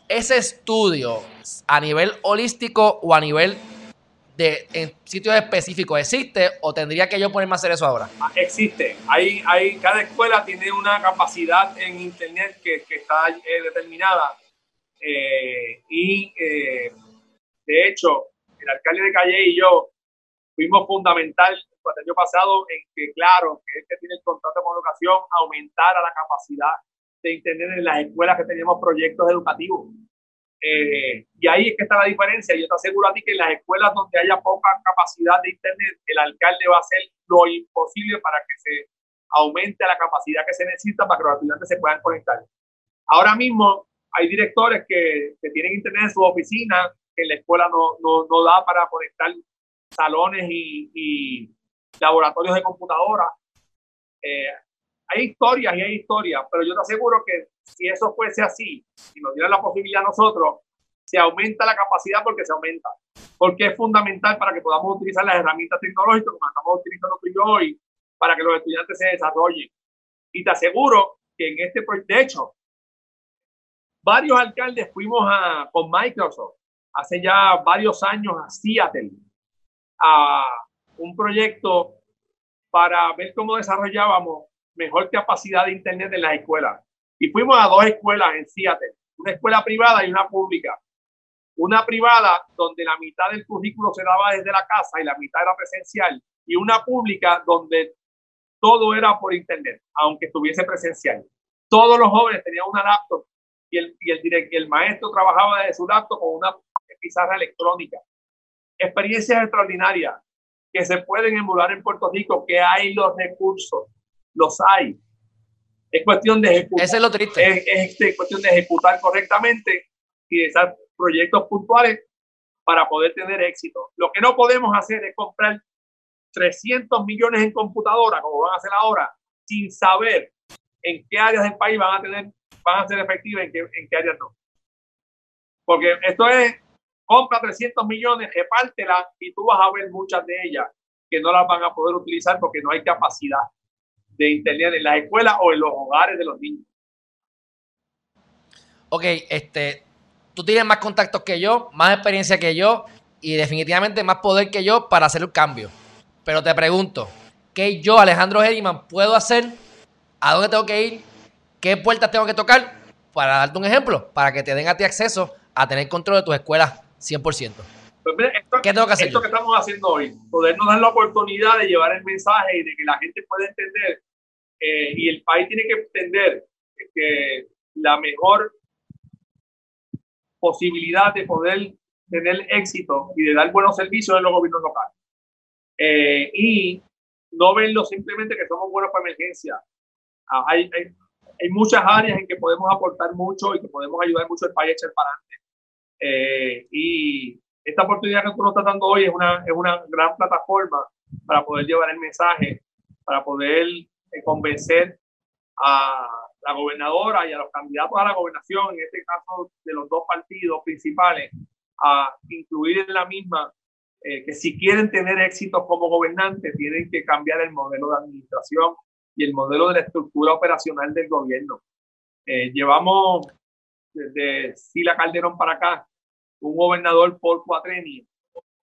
Ese estudio a nivel holístico o a nivel de, en sitios específicos existe o tendría que yo ponerme a hacer eso ahora? Ah, existe. Hay, hay, cada escuela tiene una capacidad en Internet que, que está eh, determinada. Eh, y eh, de hecho, el alcalde de Calle y yo fuimos fundamental el año pasado en que, claro, que este tiene el contrato con educación, aumentara la capacidad de Internet en las escuelas que tenemos proyectos educativos. Eh, y ahí es que está la diferencia. Yo te aseguro a ti que en las escuelas donde haya poca capacidad de Internet, el alcalde va a hacer lo imposible para que se aumente la capacidad que se necesita para que los estudiantes se puedan conectar. Ahora mismo hay directores que, que tienen Internet en su oficina, que la escuela no, no, no da para conectar salones y, y laboratorios de computadora. Eh, hay historias y hay historias, pero yo te aseguro que si eso fuese así, si nos dieran la posibilidad a nosotros, se aumenta la capacidad porque se aumenta. Porque es fundamental para que podamos utilizar las herramientas tecnológicas como estamos utilizando tú y yo hoy, para que los estudiantes se desarrollen. Y te aseguro que en este proyecto, de hecho, varios alcaldes fuimos a, con Microsoft hace ya varios años a Seattle a un proyecto para ver cómo desarrollábamos mejor capacidad de Internet en las escuelas. Y fuimos a dos escuelas en Seattle, una escuela privada y una pública. Una privada donde la mitad del currículo se daba desde la casa y la mitad era presencial. Y una pública donde todo era por Internet, aunque estuviese presencial. Todos los jóvenes tenían una laptop y el, y el, y el maestro trabajaba desde su laptop con una pizarra electrónica. Experiencias extraordinarias que se pueden emular en Puerto Rico, que hay los recursos los hay. Es cuestión de ejecutar. es lo triste. Es, este, cuestión de ejecutar correctamente y de proyectos puntuales para poder tener éxito. Lo que no podemos hacer es comprar 300 millones en computadora, como van a hacer ahora, sin saber en qué áreas del país van a tener, van a ser efectivas, en qué, en qué áreas no. Porque esto es, compra 300 millones, repártela y tú vas a ver muchas de ellas que no las van a poder utilizar porque no hay capacidad de internet en las escuelas o en los hogares de los niños. Ok, este, tú tienes más contactos que yo, más experiencia que yo y definitivamente más poder que yo para hacer el cambio. Pero te pregunto, ¿qué yo, Alejandro Heriman, puedo hacer? ¿A dónde tengo que ir? ¿Qué puertas tengo que tocar? Para darte un ejemplo, para que te den a ti acceso a tener control de tus escuelas 100%. Pues esto, ¿Qué tengo que hacer? Esto que estamos haciendo hoy, podernos dar la oportunidad de llevar el mensaje y de que la gente pueda entender eh, y el país tiene que entender que la mejor posibilidad de poder tener éxito y de dar buenos servicios en los gobiernos locales. Eh, y no verlo simplemente que somos buenos para emergencia. Ah, hay, hay, hay, muchas áreas en que podemos aportar mucho y que podemos ayudar mucho al país a echar para adelante. Eh, y esta oportunidad que tú nos estás dando hoy es una, es una gran plataforma para poder llevar el mensaje, para poder eh, convencer a la gobernadora y a los candidatos a la gobernación, en este caso de los dos partidos principales, a incluir en la misma eh, que si quieren tener éxito como gobernantes, tienen que cambiar el modelo de administración y el modelo de la estructura operacional del gobierno. Eh, llevamos desde Sila Calderón para acá un gobernador por cuatrenio,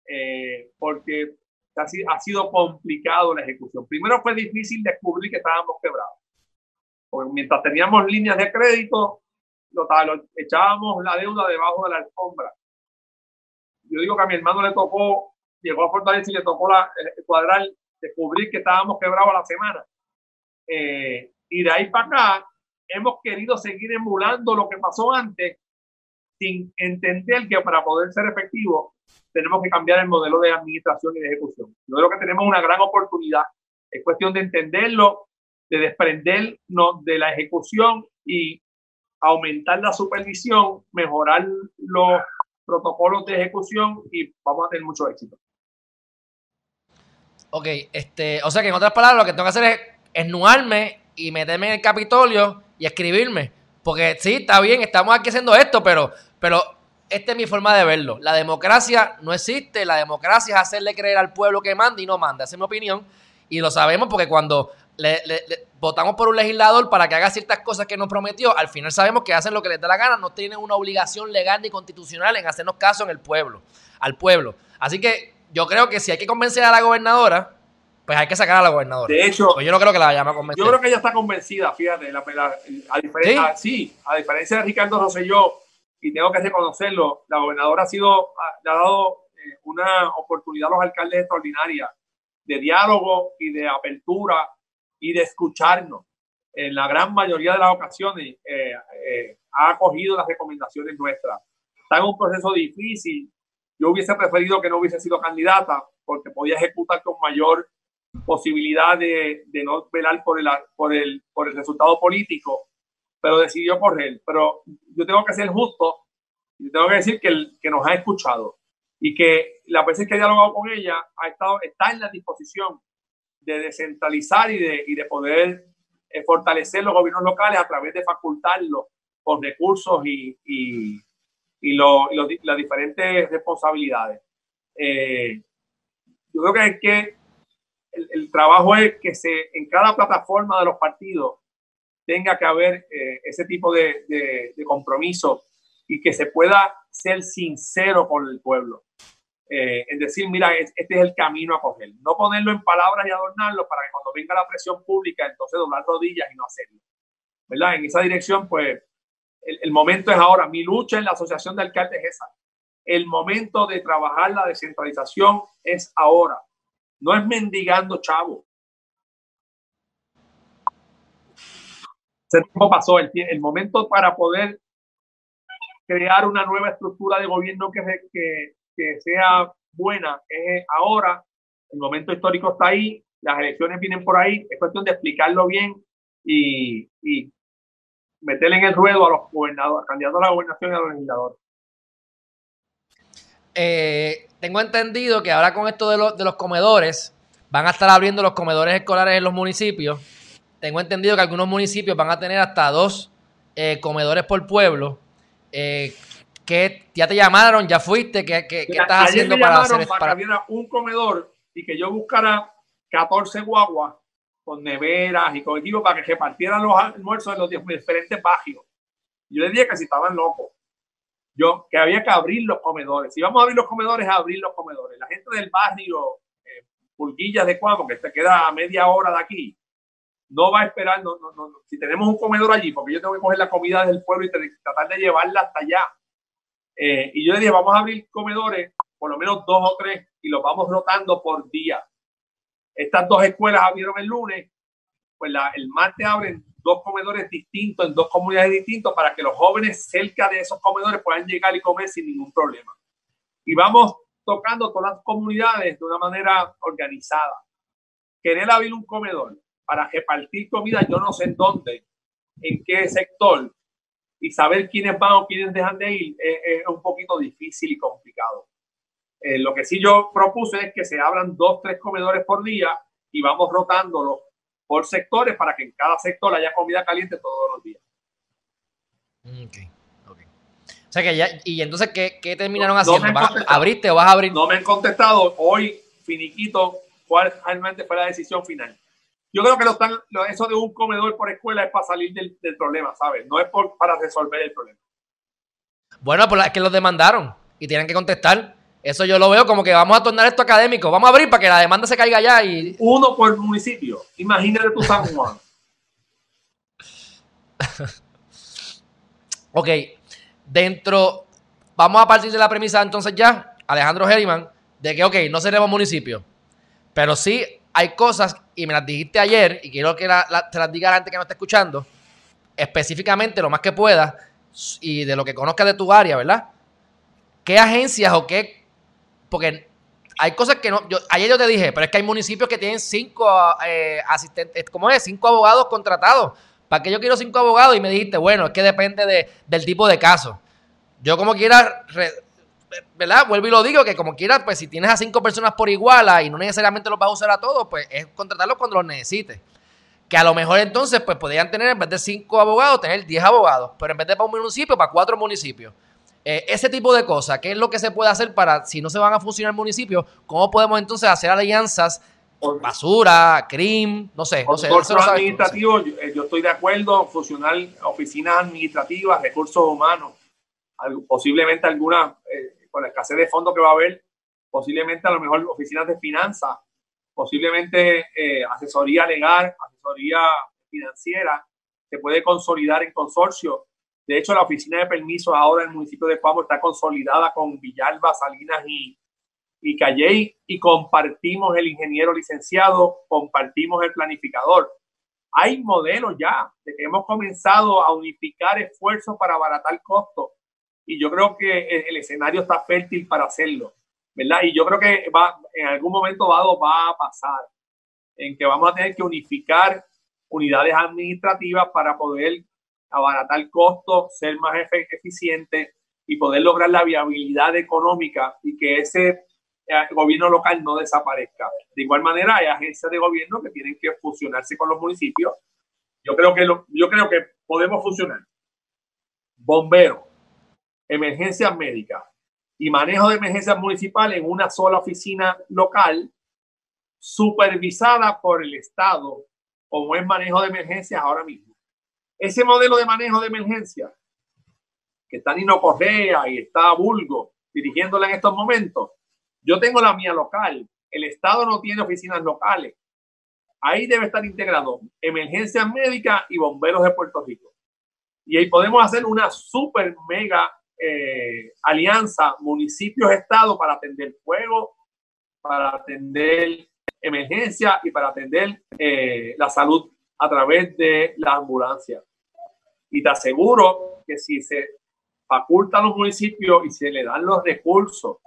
eh, porque ha sido complicado la ejecución. Primero fue difícil descubrir que estábamos quebrados porque mientras teníamos líneas de crédito, lo, echábamos la deuda debajo de la alfombra. Yo digo que a mi hermano le tocó, llegó a Fortaleza y le tocó la, el cuadrar, descubrir que estábamos quebrados a la semana. Eh, y de ahí para acá, hemos querido seguir emulando lo que pasó antes, sin entender que para poder ser efectivos tenemos que cambiar el modelo de administración y de ejecución. Yo creo que tenemos una gran oportunidad. Es cuestión de entenderlo, de desprendernos de la ejecución y aumentar la supervisión, mejorar los protocolos de ejecución y vamos a tener mucho éxito. Ok, este, o sea que en otras palabras lo que tengo que hacer es esnuarme y meterme en el Capitolio y escribirme. Porque sí, está bien, estamos aquí haciendo esto, pero, pero esta es mi forma de verlo. La democracia no existe, la democracia es hacerle creer al pueblo que manda y no manda. Es mi opinión. Y lo sabemos porque cuando le, votamos por un legislador para que haga ciertas cosas que nos prometió, al final sabemos que hacen lo que les da la gana, no tienen una obligación legal ni constitucional en hacernos caso en el pueblo, al pueblo. Así que yo creo que si hay que convencer a la gobernadora, pues hay que sacar a la gobernadora. De hecho, pues yo no creo que la vayamos a convencer. Yo creo que ella está convencida, fíjate, a, diferencia, ¿Sí? a diferencia de Ricardo Rosselló, y tengo que reconocerlo, la gobernadora ha sido, le ha dado eh, una oportunidad a los alcaldes extraordinaria de diálogo y de apertura y de escucharnos. En la gran mayoría de las ocasiones eh, eh, ha acogido las recomendaciones nuestras. Está en un proceso difícil. Yo hubiese preferido que no hubiese sido candidata porque podía ejecutar con mayor posibilidad de, de no velar por el, por, el, por el resultado político, pero decidió él. Pero yo tengo que ser justo y tengo que decir que, que nos ha escuchado y que las veces que he dialogado con ella ha estado, está en la disposición de descentralizar y de, y de poder eh, fortalecer los gobiernos locales a través de facultarlos con recursos y, y, y, las diferentes responsabilidades. Eh, yo creo que, que el, trabajo es que se, en cada plataforma de los partidos tenga que haber eh, ese tipo de, de, compromiso y que se pueda ser sincero con el pueblo eh, en decir, mira, este es el camino a coger. No ponerlo en palabras y adornarlo para que cuando venga la presión pública, entonces doblar rodillas y no hacerlo. ¿Verdad? En esa dirección, pues, el, momento es ahora. Mi lucha en la Asociación de Alcaldes es esa. El momento de trabajar la descentralización es ahora. No es mendigando chavo. Ese pasó. El, el momento para poder crear una nueva estructura de gobierno que, sea buena es ahora, el momento histórico está ahí, las elecciones vienen por ahí, es cuestión de explicarlo bien y, y meterle en el ruedo a los gobernadores, candidatos a la gobernación y a los legisladores. Eh, tengo entendido que ahora con esto de, los, de los comedores, van a estar abriendo los comedores escolares en los municipios. Tengo entendido que algunos municipios van a tener hasta dos eh, comedores por pueblo. Eh, ¿qué, ¿Ya te llamaron? ¿Ya fuiste? ¿Qué, qué, estás haciendo para hacer para, que hubiera un comedor y que yo buscara 14 guaguas con neveras y con equipo para que repartieran los almuerzos en los diferentes barrios. Yo les dije que si estaban locos. Yo, que había que abrir los comedores. Si vamos a abrir los comedores, a abrir los comedores. La gente del barrio eh, de Cuamo, que te queda a media hora de aquí, no va a esperar. No, no, no, Si tenemos un comedor allí, porque yo tengo que coger la comida del pueblo y tratar de llevarla hasta allá. Eh, y yo le dije, vamos a abrir comedores, por lo menos dos o tres, y los vamos rotando por día. Estas dos escuelas abrieron el lunes, pues la, el martes abren dos comedores distintos en dos comunidades distintas para que los jóvenes cerca de esos comedores puedan llegar y comer sin ningún problema. Y vamos tocando todas las comunidades de una manera organizada. Querer abrir un comedor para repartir comida, yo no sé en dónde, en qué sector, y saber quiénes van o quiénes dejan de ir es, un poquito difícil y complicado. Eh, lo que sí yo propuse es que se abran dos, tres comedores por día y vamos rotándolos por sectores para que en cada sector haya comida caliente todos los días. Ok, ok. O sea que ya, y entonces, ¿qué, qué terminaron haciendo? ¿Abriste o vas a abrir? No me han contestado hoy, finiquito, cuál realmente fue la decisión final. Yo creo que lo están, eso de un comedor por escuela es para salir del, del problema, ¿sabes? No es por, para resolver el problema. Bueno, pues es que los demandaron y tienen que contestar. Eso yo lo veo como que vamos a tornar esto académico. Vamos a abrir para que la demanda se caiga ya y. Uno por municipio. Imagínate tu San Juan. ok. Dentro. Vamos a partir de la premisa entonces ya, Alejandro Heriman, de que, ok, no seremos municipio. Pero sí hay cosas, y me las dijiste ayer, y quiero que la, te las diga la gente que no está escuchando, específicamente lo más que pueda, y de lo que conozcas de tu área, ¿verdad? ¿Qué agencias o qué porque hay cosas que no. Yo, ayer yo te dije, pero es que hay municipios que tienen cinco eh, asistentes, ¿cómo es? Cinco abogados contratados. ¿Para qué yo quiero cinco abogados? Y me dijiste, bueno, es que depende de, del tipo de caso. Yo, como quiera, ¿verdad? Vuelvo y lo digo, que como quiera, pues si tienes a cinco personas por igual y no necesariamente los vas a usar a todos, pues es contratarlos cuando los necesites. Que a lo mejor entonces, pues podrían tener, en vez de cinco abogados, tener diez abogados. Pero en vez de para un municipio, para cuatro municipios. Eh, ese tipo de cosas, ¿qué es lo que se puede hacer para, si no se van a funcionar municipios, cómo podemos entonces hacer alianzas? Basura, CRIM, no sé. No sé administrativo, eh, yo, estoy de acuerdo, funcionar oficinas administrativas, recursos humanos, posiblemente algunas, eh, con la escasez de fondos que va a haber, posiblemente a lo mejor oficinas de finanzas, posiblemente asesoría legal, asesoría financiera, se puede consolidar en consorcio de hecho, la oficina de permisos ahora en el municipio de Pamo está consolidada con Villalba, Salinas y, y Calley y compartimos el ingeniero licenciado, compartimos el planificador. Hay modelos ya de que hemos comenzado a unificar esfuerzos para abaratar costos y yo creo que el, escenario está fértil para hacerlo, ¿verdad? Y yo creo que va, en algún momento dado va a pasar en que vamos a tener que unificar unidades administrativas para poder abaratar costos, ser más eficiente y poder lograr la viabilidad económica y que ese eh, gobierno local no desaparezca. De igual manera, hay agencias de gobierno que tienen que fusionarse con los municipios. Yo creo que, yo creo que podemos funcionar. Bomberos, emergencias médicas y manejo de emergencias municipales en una sola oficina local supervisada por el Estado, como es manejo de emergencias ahora mismo. Ese modelo de manejo de emergencia que está Nino Correa y está Bulgo dirigiéndola en estos momentos, yo tengo la mía local. El Estado no tiene oficinas locales. Ahí debe estar integrado emergencias médicas y bomberos de Puerto Rico. Y ahí podemos hacer una super mega eh, alianza municipio-estado para atender fuego, para atender emergencia y para atender eh, la salud a través de la ambulancia. Y te aseguro que si se facultan los municipios y se le dan los recursos,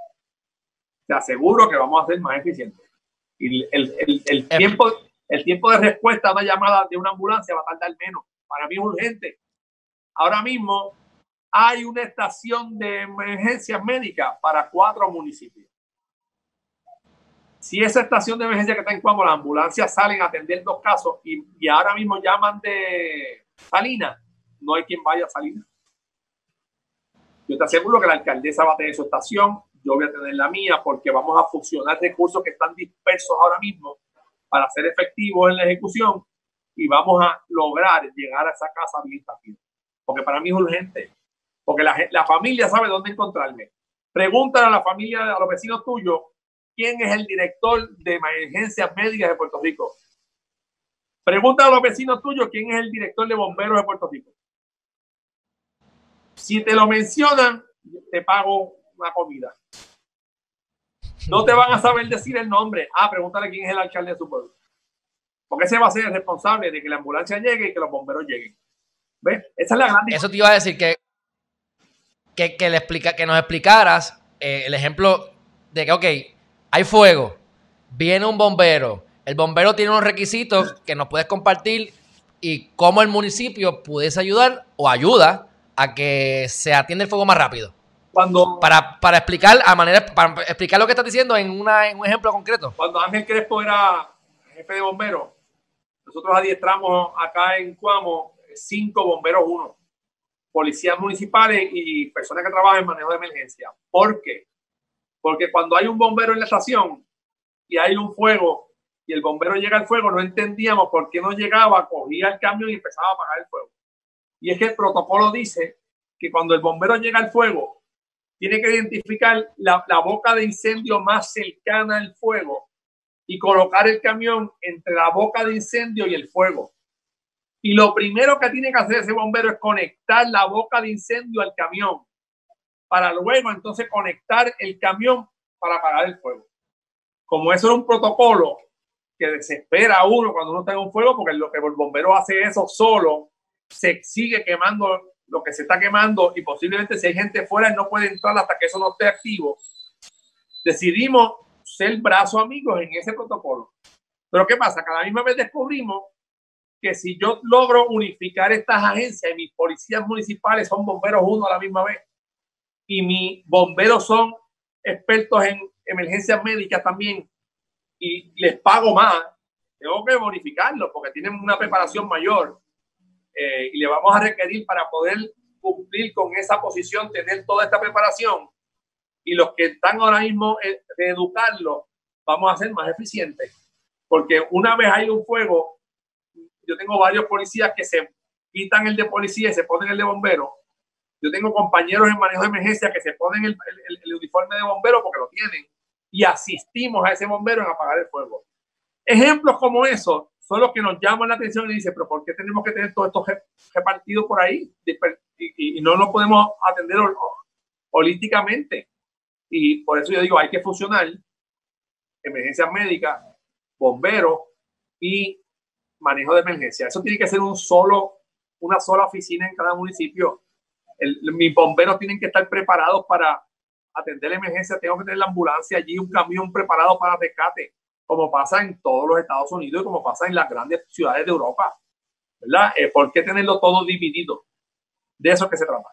te aseguro que vamos a ser más eficientes. Y el, el, el tiempo, el tiempo de respuesta a una llamada de una ambulancia va a tardar menos. Para mí es urgente. Ahora mismo hay una estación de emergencias médicas para cuatro municipios. Si esa estación de emergencia que está en Cuamo, las ambulancias salen a atender dos casos y, y ahora mismo llaman de Salinas, no hay quien vaya a Salinas. Yo te aseguro que la alcaldesa va a tener su estación, yo voy a tener la mía, porque vamos a fusionar recursos que están dispersos ahora mismo para ser efectivos en la ejecución y vamos a lograr llegar a esa casa bien rápido. Porque para mí es urgente. Porque la, la familia sabe dónde encontrarme. Pregúntale a la familia, a los vecinos tuyos, quién es el director de emergencias médicas de Puerto Rico. Pregunta a los vecinos tuyos quién es el director de bomberos de Puerto Rico. Si te lo mencionan, te pago una comida. No te van a saber decir el nombre. Ah, pregúntale quién es el alcalde de su pueblo. Porque ese va a ser el responsable de que la ambulancia llegue y que los bomberos lleguen. ¿Ves? Esa es la gran Eso te iba a decir que, que, le explica, que nos explicaras eh, el ejemplo de que, ok, hay fuego, viene un bombero, el bombero tiene unos requisitos que nos puedes compartir y cómo el municipio pudiese ayudar o ayuda a que se atienda el fuego más rápido. Cuando, para, para explicar a manera para explicar lo que estás diciendo en, una, en un ejemplo concreto. Cuando Ángel Crespo era jefe de bomberos, nosotros adiestramos acá en Cuamo cinco bomberos uno, policías municipales y personas que trabajan en manejo de emergencia. ¿Por qué? Porque cuando hay un bombero en la estación y hay un fuego y el bombero llega al fuego, no entendíamos por qué no llegaba, cogía el camión y empezaba a apagar el fuego. Y es que el protocolo dice que cuando el bombero llega al fuego, tiene que identificar la, boca de incendio más cercana al fuego y colocar el camión entre la boca de incendio y el fuego. Y lo primero que tiene que hacer ese bombero es conectar la boca de incendio al camión para luego entonces conectar el camión para apagar el fuego. Como eso es un protocolo que desespera a uno cuando uno está en un fuego, porque lo que el bombero hace eso solo, se sigue quemando lo que se está quemando y posiblemente si hay gente fuera no puede entrar hasta que eso no esté activo. Decidimos ser brazos amigos en ese protocolo. Pero ¿qué pasa? Cada misma vez descubrimos que si yo logro unificar estas agencias y mis policías municipales son bomberos uno a la misma vez, y mis bomberos son expertos en emergencias médicas también y les pago más, tengo que bonificarlo porque tienen una preparación mayor eh, y le vamos a requerir para poder cumplir con esa posición, tener toda esta preparación y los que están ahora mismo eh, de vamos a ser más eficientes. Porque una vez hay un fuego, yo tengo varios policías que se quitan el de policía y se ponen el de bombero yo tengo compañeros en manejo de emergencia que se ponen el, uniforme de bombero porque lo tienen y asistimos a ese bombero en apagar el fuego. Ejemplos como esos son los que nos llaman la atención y dicen, pero ¿por qué tenemos que tener todos estos repartidos por ahí? Y, no lo podemos atender holísticamente. Y por eso yo digo, hay que fusionar emergencias médicas, bomberos y manejo de emergencia. Eso tiene que ser un solo, una sola oficina en cada municipio mis bomberos tienen que estar preparados para atender la emergencia, tengo que tener la ambulancia allí, un camión preparado para rescate, como pasa en todos los Estados Unidos y como pasa en las grandes ciudades de Europa. ¿Verdad? Eh, ¿Por qué tenerlo todo dividido? De eso que se trata.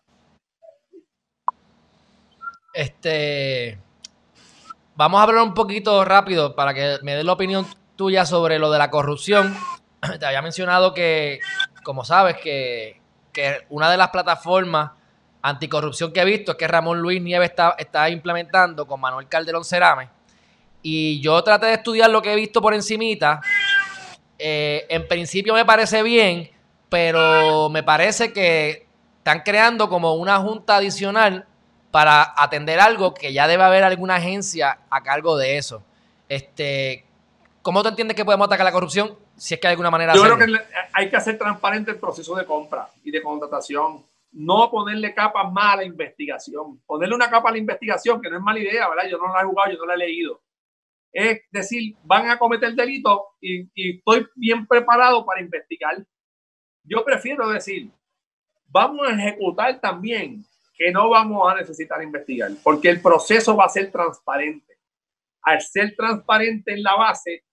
Este. Vamos a hablar un poquito rápido para que me dé la opinión tuya sobre lo de la corrupción. Te había mencionado que, como sabes, que, que una de las plataformas anticorrupción que he visto es que Ramón Luis Nieves está, está implementando con Manuel Calderón Cerame. Y yo traté de estudiar lo que he visto por encimita. Eh, en principio me parece bien, pero me parece que están creando como una junta adicional para atender algo que ya debe haber alguna agencia a cargo de eso. Este, ¿Cómo tú entiendes que podemos atacar la corrupción? Si es que hay alguna manera Yo creo que hay que hacer transparente el proceso de compra y de contratación no ponerle capas más a la investigación. Ponerle una capa a la investigación, que no es mala idea, ¿verdad? Yo no la he jugado, yo no la he leído. Es decir, van a cometer delito y, y estoy bien preparado para investigar. Yo prefiero decir, vamos a ejecutar también que no vamos a necesitar investigar, porque el proceso va a ser transparente. Al ser transparente en la base,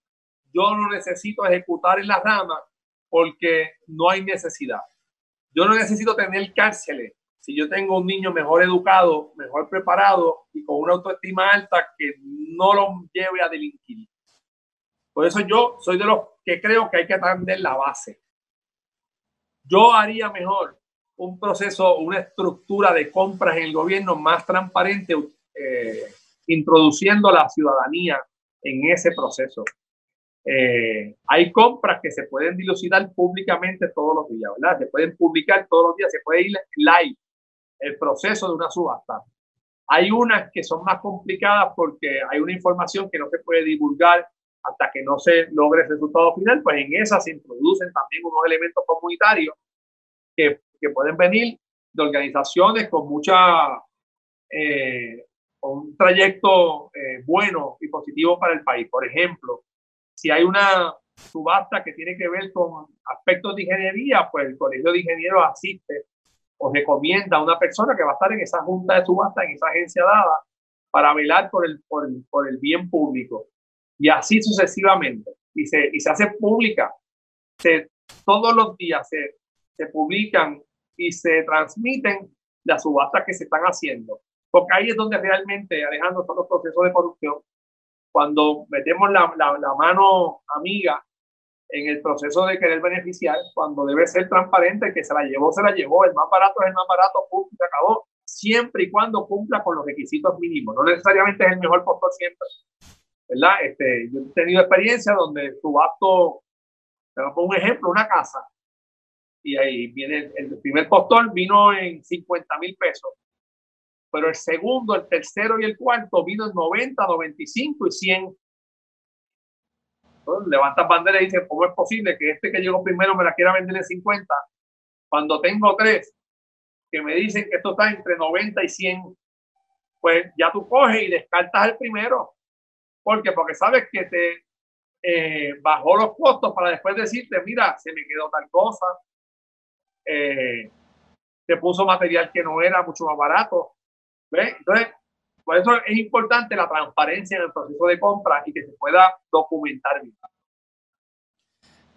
yo no necesito ejecutar en la rama porque no hay necesidad. Yo no necesito tener cárceles si yo tengo un niño mejor educado, mejor preparado y con una autoestima alta que no lo lleve a delinquir. Por eso yo soy de los que creo que hay que atender la base. Yo haría mejor un proceso, una estructura de compras en el gobierno más transparente, eh, introduciendo la ciudadanía en ese proceso. Eh, hay compras que se pueden dilucidar públicamente todos los días, ¿verdad? Se pueden publicar todos los días, se puede ir live el proceso de una subasta. Hay unas que son más complicadas porque hay una información que no se puede divulgar hasta que no se logre el resultado final, pues en esas se introducen también unos elementos comunitarios que, que pueden venir de organizaciones con mucha, eh, con un trayecto eh, bueno y positivo para el país. Por ejemplo, si hay una subasta que tiene que ver con aspectos de ingeniería, pues el Colegio de Ingenieros asiste o recomienda a una persona que va a estar en esa junta de subasta, en esa agencia dada, para velar por el, por, el bien público. Y así sucesivamente. Y se, y se hace pública. Se, todos los días se, se publican y se transmiten las subastas que se están haciendo. Porque ahí es donde realmente, Alejandro, son los procesos de corrupción. Cuando metemos la, la mano amiga en el proceso de querer beneficiar, cuando debe ser transparente, que se la llevó, se la llevó, el más barato es el más barato, punto, se acabó, siempre y cuando cumpla con los requisitos mínimos. No necesariamente es el mejor postor siempre, ¿verdad? Este, yo he tenido experiencia donde subasto, te voy a poner un ejemplo, una casa, y ahí viene el, primer postor vino en 50 mil pesos, pero el segundo, el tercero y el cuarto vino en 90, 95 y 100 levantas bandera y dices, ¿cómo es posible que este que llegó primero me la quiera vender en 50? Cuando tengo tres que me dicen que esto está entre 90 y 100, pues ya tú coges y descartas el primero. ¿Por qué? Porque sabes que te eh, bajó los costos para después decirte, mira, se me quedó tal cosa, eh, te puso material que no era mucho más barato. ¿Ves? Entonces, por eso es importante la transparencia en el proceso de compra y que se pueda documentar bien.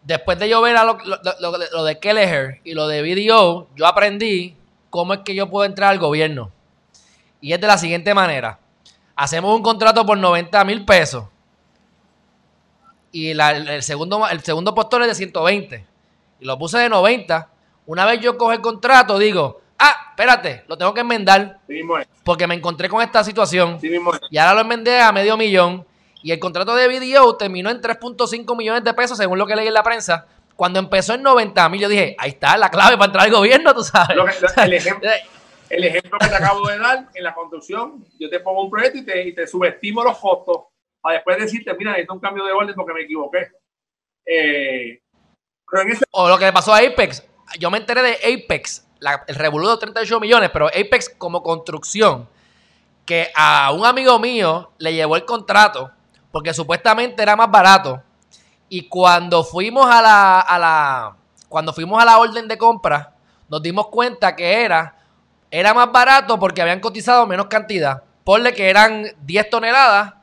Después de yo ver lo, de Kelleher y lo de BDO, yo aprendí cómo es que yo puedo entrar al gobierno. Y es de la siguiente manera. Hacemos un contrato por 90 mil pesos. Y el, segundo, el segundo es de 120. Y lo puse de 90. Una vez yo cojo el contrato, digo, espérate, lo tengo que enmendar. porque me encontré con esta situación. y ahora lo enmendé a medio millón. Y el contrato de BDO terminó en 3.5 millones de pesos, según lo que leí en la prensa. Cuando empezó en 90 mil, yo dije, ahí está la clave para entrar al gobierno, tú sabes. el, ejemplo, el, ejemplo, que te acabo de dar en la construcción, yo te pongo un proyecto y te, y te subestimo los costos para después decirte, mira, necesito un cambio de orden porque me equivoqué. Eh, o lo que le pasó a Apex. Yo me enteré de Apex el revoludo de 38 millones, pero Apex como construcción, que a un amigo mío le llevó el contrato porque supuestamente era más barato. Y cuando fuimos a la, a la, cuando fuimos a la orden de compra, nos dimos cuenta que era, era más barato porque habían cotizado menos cantidad. Ponle que eran 10 toneladas,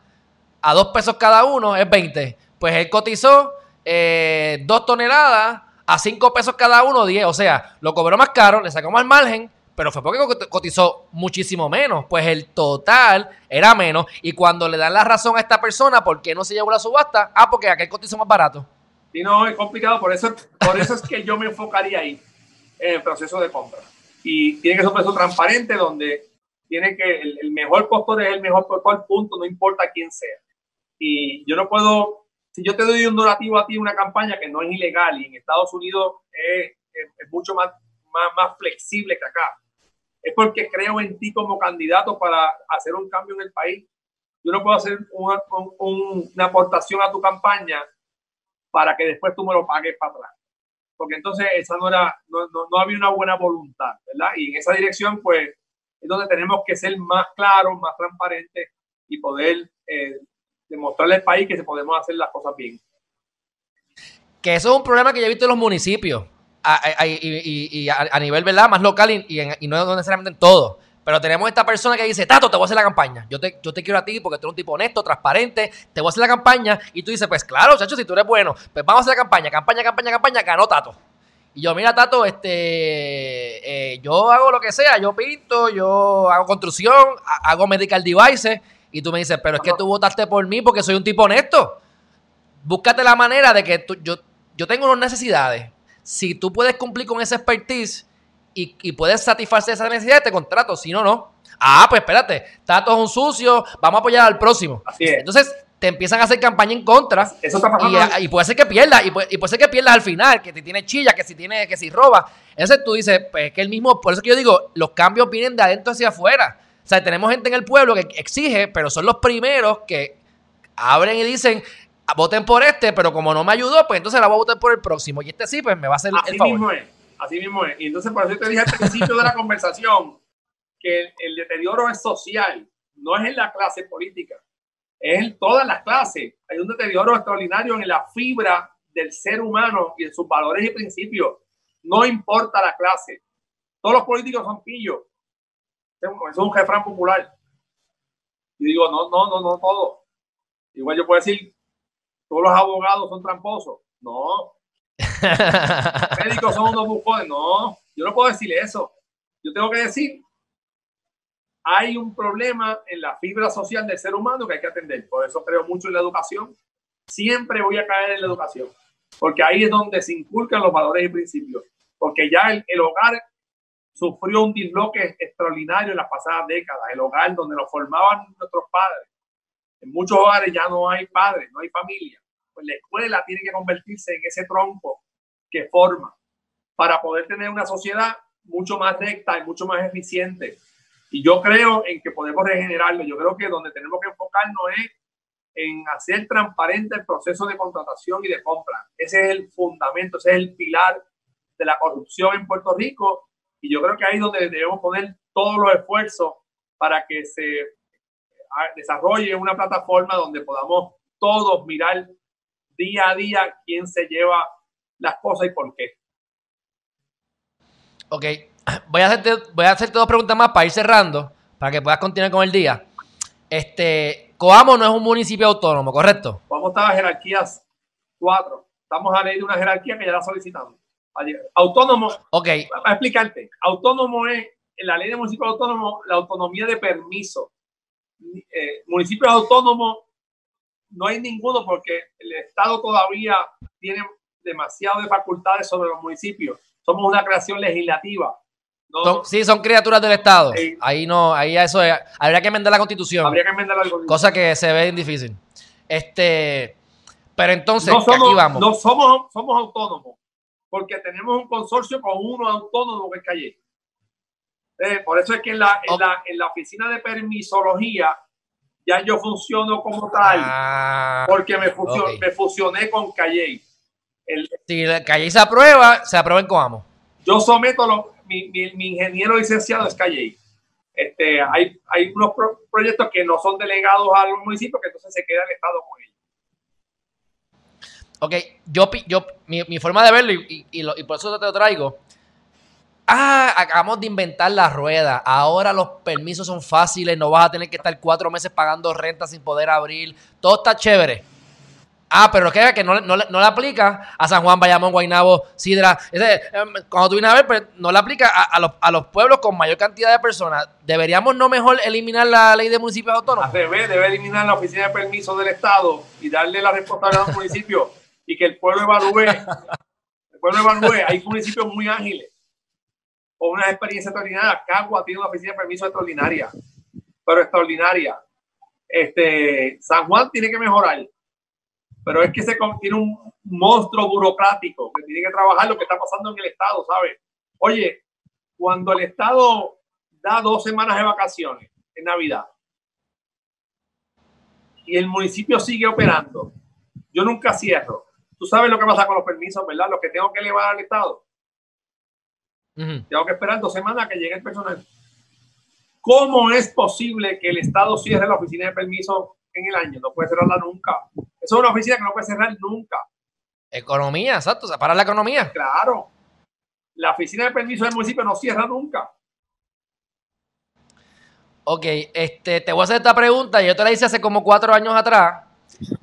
a 2 pesos cada uno, es 20. Pues él cotizó eh, 2 toneladas a 5 pesos cada uno, 10. O sea, lo cobró más caro, le sacamos el margen, pero fue porque cotizó muchísimo menos. Pues el total era menos. Y cuando le dan la razón a esta persona, ¿por qué no se llevó la subasta? Ah, porque aquel cotizó más barato. Sí, no, es complicado. Por eso, por eso es que yo me enfocaría ahí, en el proceso de compra. Y tiene que ser un proceso transparente donde tiene que el, mejor postor es el mejor postor, punto, no importa quién sea. Y yo no puedo si yo te doy un donativo a ti, una campaña que no es ilegal y en Estados Unidos es, mucho más, más, más, flexible que acá, es porque creo en ti como candidato para hacer un cambio en el país. Yo no puedo hacer una, una aportación a tu campaña para que después tú me lo pagues para atrás. Porque entonces esa no era, no, no, había una buena voluntad, ¿verdad? Y en esa dirección, pues, es donde tenemos que ser más claros, más transparentes y poder eh, demostrarle al país que se podemos hacer las cosas bien. Que eso es un problema que yo he visto en los municipios, a, y, a, nivel ¿verdad? más local y, no necesariamente en todo. Pero tenemos esta persona que dice, Tato, te voy a hacer la campaña. Yo te, yo te quiero a ti porque tú eres un tipo honesto, transparente. Te voy a hacer la campaña. Y tú dices, pues claro, chacho, si tú eres bueno, pues vamos a hacer la campaña. Campaña, campaña, campaña. Ganó Tato. Y yo, mira, Tato, este, eh, yo hago lo que sea, yo pinto, yo hago construcción, hago medical devices, y tú me dices, pero es que tú votaste por mí porque soy un tipo honesto. Búscate la manera de que tú, yo, yo tengo unas necesidades. Si tú puedes cumplir con esa expertise y, y puedes satisfacer esa necesidad, te contrato. Si no, no. Ah, pues espérate, Tato es un sucio, vamos a apoyar al próximo. Así es. Entonces, te empiezan a hacer campaña en contra. Eso está pasando. Y, y, puede ser que pierdas, y puede, y puede ser que pierdas al final, que te tiene chilla, que si tiene, que si roba. Entonces tú dices, pues que el mismo, por eso que yo digo, los cambios vienen de adentro hacia afuera. O sea, tenemos gente en el pueblo que exige, pero son los primeros que abren y dicen, voten por este, pero como no me ayudó, pues entonces la voy a votar por el próximo. Y este sí, pues me va a hacer así el favor. Mismo es, así mismo es. Y entonces por eso te dije al principio de la conversación que el, el deterioro es social, no es en la clase política es en todas las clases. Hay un deterioro extraordinario en la fibra del ser humano y en sus valores y principios. No importa la clase. Todos los políticos son pillos. Es un refrán popular. Y digo, no, no, no, no todos. Igual yo puedo decir, todos los abogados son tramposos. No. Los médicos son unos bufones. No, yo no puedo decir eso. Yo tengo que decir hay un problema en la fibra social del ser humano que hay que atender. Por eso creo mucho en la educación. Siempre voy a caer en la educación, porque ahí es donde se inculcan los valores y principios. Porque ya el, el hogar sufrió un disloque extraordinario en las pasadas décadas. El hogar donde lo formaban nuestros padres. En muchos hogares ya no hay padres, no hay familia. Pues la escuela tiene que convertirse en ese tronco que forma para poder tener una sociedad mucho más recta y mucho más eficiente y yo creo en que podemos regenerarlo. Yo creo que donde tenemos que enfocarnos es en hacer transparente el proceso de contratación y de compra. Ese es el fundamento, ese es el pilar de la corrupción en Puerto Rico. Y yo creo que ahí es donde debemos poner todos los esfuerzos para que se ah, desarrolle una plataforma donde podamos todos mirar día a día quién se lleva las cosas y por qué. Ok, voy a hacerte, voy a hacerte dos preguntas más para ir cerrando, para que puedas continuar con el día. Este, Coamo no es un municipio autónomo, ¿correcto? Coamo está en jerarquías cuatro. Estamos a ley de una jerarquía que ya la solicitamos. Autónomo. Ok. Para explicarte, autónomo es, en la ley de municipio autónomo, la autonomía de permiso. Eh, municipios autónomos no hay ninguno porque el Estado todavía tiene demasiado de facultades sobre los municipios. Somos una creación legislativa. Son, sí, son criaturas del Estado. Sí. Ahí no, ahí eso es, habría que enmendar la constitución. Habría que enmendar la constitución. Cosa que se ve difícil. Este, pero entonces, no somos, aquí vamos. No somos, somos autónomos, porque tenemos un consorcio con uno autónomo que es Calle. Eh, por eso es que en la, en, la, en la oficina de permisología ya yo funciono como tal, ah, porque me, fusion, okay. me fusioné con Calle. El, si Calle se aprueba, se aprueba en Coamo. Yo someto los, mi, mi, mi, ingeniero licenciado es Calle. Este, hay, hay unos pro, proyectos que no son delegados a los municipios que entonces se queda el Estado con ellos. Ok, yo, yo mi, mi forma de verlo y, y, y, lo, y, por eso te lo traigo. Ah, acabamos de inventar la rueda. Ahora los permisos son fáciles, no vas a tener que estar cuatro meses pagando renta sin poder abrir. Todo está chévere. Ah, pero que, que no, no, no, le aplica a San Juan, Bayamón, Guaynabo, Sidra. Ese, cuando tú vienes a ver, pues, no le aplica a, a, los, a, los, pueblos con mayor cantidad de personas. ¿Deberíamos no mejor eliminar la ley de municipios autónomos? Debe, debe eliminar la oficina de permiso del Estado y darle la responsabilidad a los municipios y que el pueblo evalúe. el pueblo evalúe. Hay municipios muy ágiles con una experiencia extraordinaria. Cagua tiene una oficina de permiso extraordinaria, pero extraordinaria. Este, San Juan tiene que mejorar pero es que se tiene un monstruo burocrático que tiene que trabajar lo que está pasando en el Estado, ¿sabes? Oye, cuando el Estado da dos semanas de vacaciones en Navidad y el municipio sigue operando, yo nunca cierro. Tú sabes lo que pasa con los permisos, ¿verdad? Lo que tengo que elevar al Estado. Uh -huh. Tengo que esperar dos semanas que llegue el personal. ¿Cómo es posible que el Estado cierre la oficina de permisos en el año? No puede cerrarla nunca. Eso es una oficina que no puede cerrar nunca. Economía, exacto, o sea, para la economía. Claro. La oficina de permiso del municipio no cierra nunca. Ok, este, te voy a hacer esta pregunta. Yo te la hice hace como cuatro años atrás,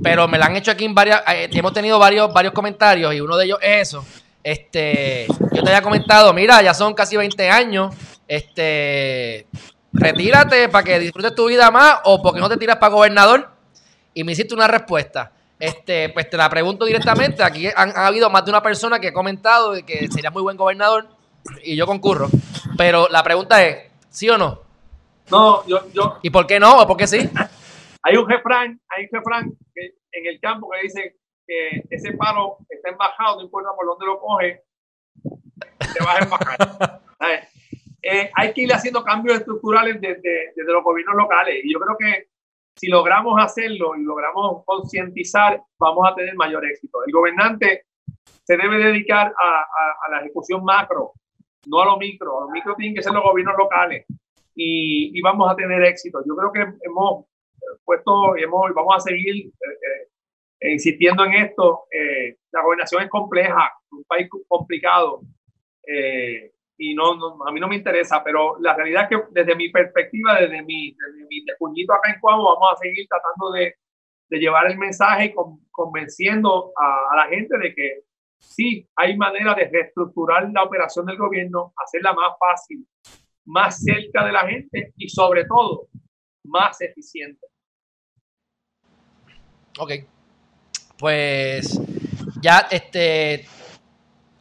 pero me la han hecho aquí en varias. Eh, hemos tenido varios, varios comentarios y uno de ellos es eso. Este, yo te había comentado, mira, ya son casi 20 años, este, retírate para que disfrutes tu vida más o porque no te tiras para gobernador. Y me hiciste una respuesta. Este, pues te la pregunto directamente. Aquí han, ha habido más de una persona que ha comentado que sería muy buen gobernador y yo concurro. Pero la pregunta es, ¿sí o no? No, yo, yo. ¿Y por qué no o por qué sí? Hay un refrán, hay un refrán que, en el campo que dice que ese palo está embajado, no importa por dónde lo coge, te vas a embajar. eh, hay que ir haciendo cambios estructurales desde, desde los gobiernos locales. Y yo creo que si logramos hacerlo y logramos concientizar, vamos a tener mayor éxito. El gobernante se debe dedicar a, a, a, la ejecución macro, no a lo micro. A lo micro tienen que ser los gobiernos locales y, y vamos a tener éxito. Yo creo que hemos puesto, hemos, vamos a seguir eh, eh, insistiendo en esto. Eh, la gobernación es compleja, un país complicado. Y no, no, a mí no me interesa, pero la realidad es que desde mi perspectiva, desde mi, desde mi acá en Cuamo, vamos a seguir tratando de, de llevar el mensaje y con, convenciendo a, la gente de que sí hay manera de reestructurar la operación del gobierno, hacerla más fácil, más cerca de la gente y sobre todo más eficiente. Ok. Pues ya este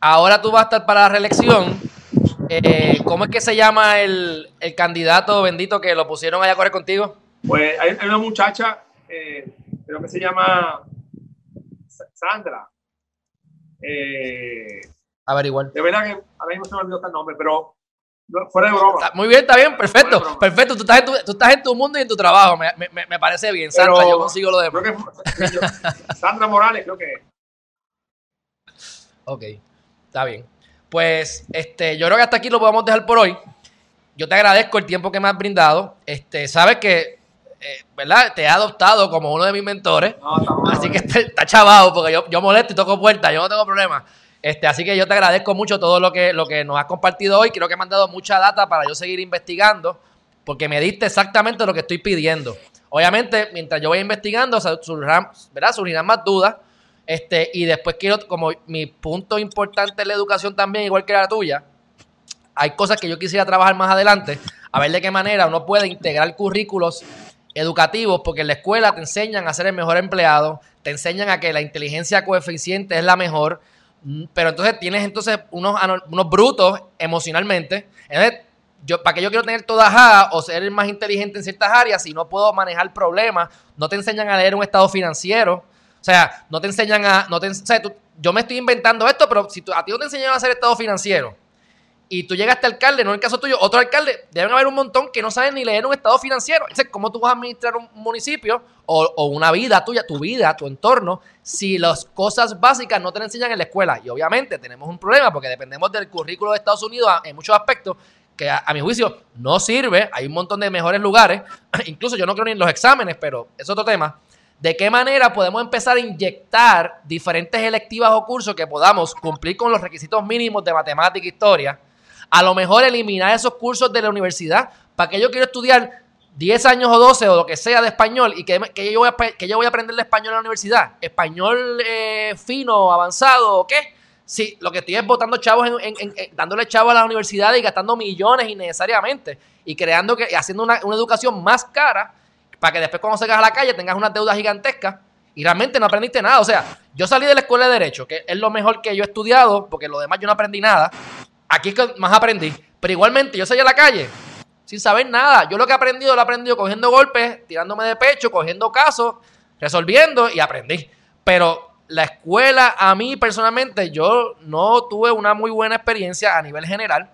ahora tú vas a estar para la reelección eh, ¿Cómo es que se llama el, el, candidato bendito que lo pusieron allá a correr contigo? Pues hay, una muchacha, eh, creo que se llama Sandra. Eh, a ver, igual. De verdad que ahora mismo se me olvidó el nombre, pero fuera de broma. Muy bien, está bien, perfecto. Perfecto, tú estás, en tu, tú estás en tu mundo y en tu trabajo. Me, me, me parece bien, Sandra, pero, yo consigo lo demás. Que, yo, Sandra Morales, creo que es. Ok, está bien. Pues este, yo creo que hasta aquí lo podemos dejar por hoy. Yo te agradezco el tiempo que me has brindado. Este, sabes que, eh, ¿verdad? Te he adoptado como uno de mis mentores. No, no, así que está, está chavado porque yo, yo molesto y toco puertas, yo no tengo problema. Este, así que yo te agradezco mucho todo lo que, lo que nos has compartido hoy. Creo que me han dado mucha data para yo seguir investigando, porque me diste exactamente lo que estoy pidiendo. Obviamente, mientras yo voy investigando, surgirán, ¿verdad? surgirán más dudas. Este, y después quiero, como mi punto importante en la educación también, igual que la tuya, hay cosas que yo quisiera trabajar más adelante, a ver de qué manera uno puede integrar currículos educativos, porque en la escuela te enseñan a ser el mejor empleado, te enseñan a que la inteligencia coeficiente es la mejor, pero entonces tienes entonces unos, unos brutos emocionalmente. Entonces, yo, ¿para qué yo quiero tener todas A o ser más inteligente en ciertas áreas si no puedo manejar problemas? No te enseñan a leer un estado financiero. O sea, no te enseñan a. No te, o sea, tú, yo me estoy inventando esto, pero si tú, a ti no te enseñan a hacer estado financiero y tú llegaste alcalde, no en el caso tuyo, otro alcalde, deben haber un montón que no saben ni leer un estado financiero. Entonces, ¿cómo tú vas a administrar un municipio o, una vida tuya, tu vida, tu entorno, si las cosas básicas no te la enseñan en la escuela? Y obviamente tenemos un problema porque dependemos del currículo de Estados Unidos en muchos aspectos que a, a mi juicio no sirve. Hay un montón de mejores lugares. Incluso yo no creo ni en los exámenes, pero es otro tema. ¿De qué manera podemos empezar a inyectar diferentes electivas o cursos que podamos cumplir con los requisitos mínimos de matemática e historia? A lo mejor eliminar esos cursos de la universidad. ¿Para que yo quiero estudiar 10 años o 12 o lo que sea de español y que, que, yo, voy a, que yo voy a aprender de español en la universidad? ¿Español eh, fino, avanzado o qué? Sí, lo que estoy es botando chavos, en, dándole chavos a la universidad y gastando millones innecesariamente y creando que, haciendo una, una educación más cara para que después cuando salgas a la calle tengas unas deudas gigantescas y realmente no aprendiste nada. O sea, yo salí de la escuela de Derecho, que es lo mejor que yo he estudiado, porque lo demás yo no aprendí nada. Aquí más aprendí. Pero igualmente, yo salí a la calle sin saber nada. Yo lo que he aprendido, lo he aprendido cogiendo golpes, tirándome de pecho, cogiendo casos, resolviendo y aprendí. Pero la escuela, a mí personalmente, yo no tuve una muy buena experiencia a nivel general.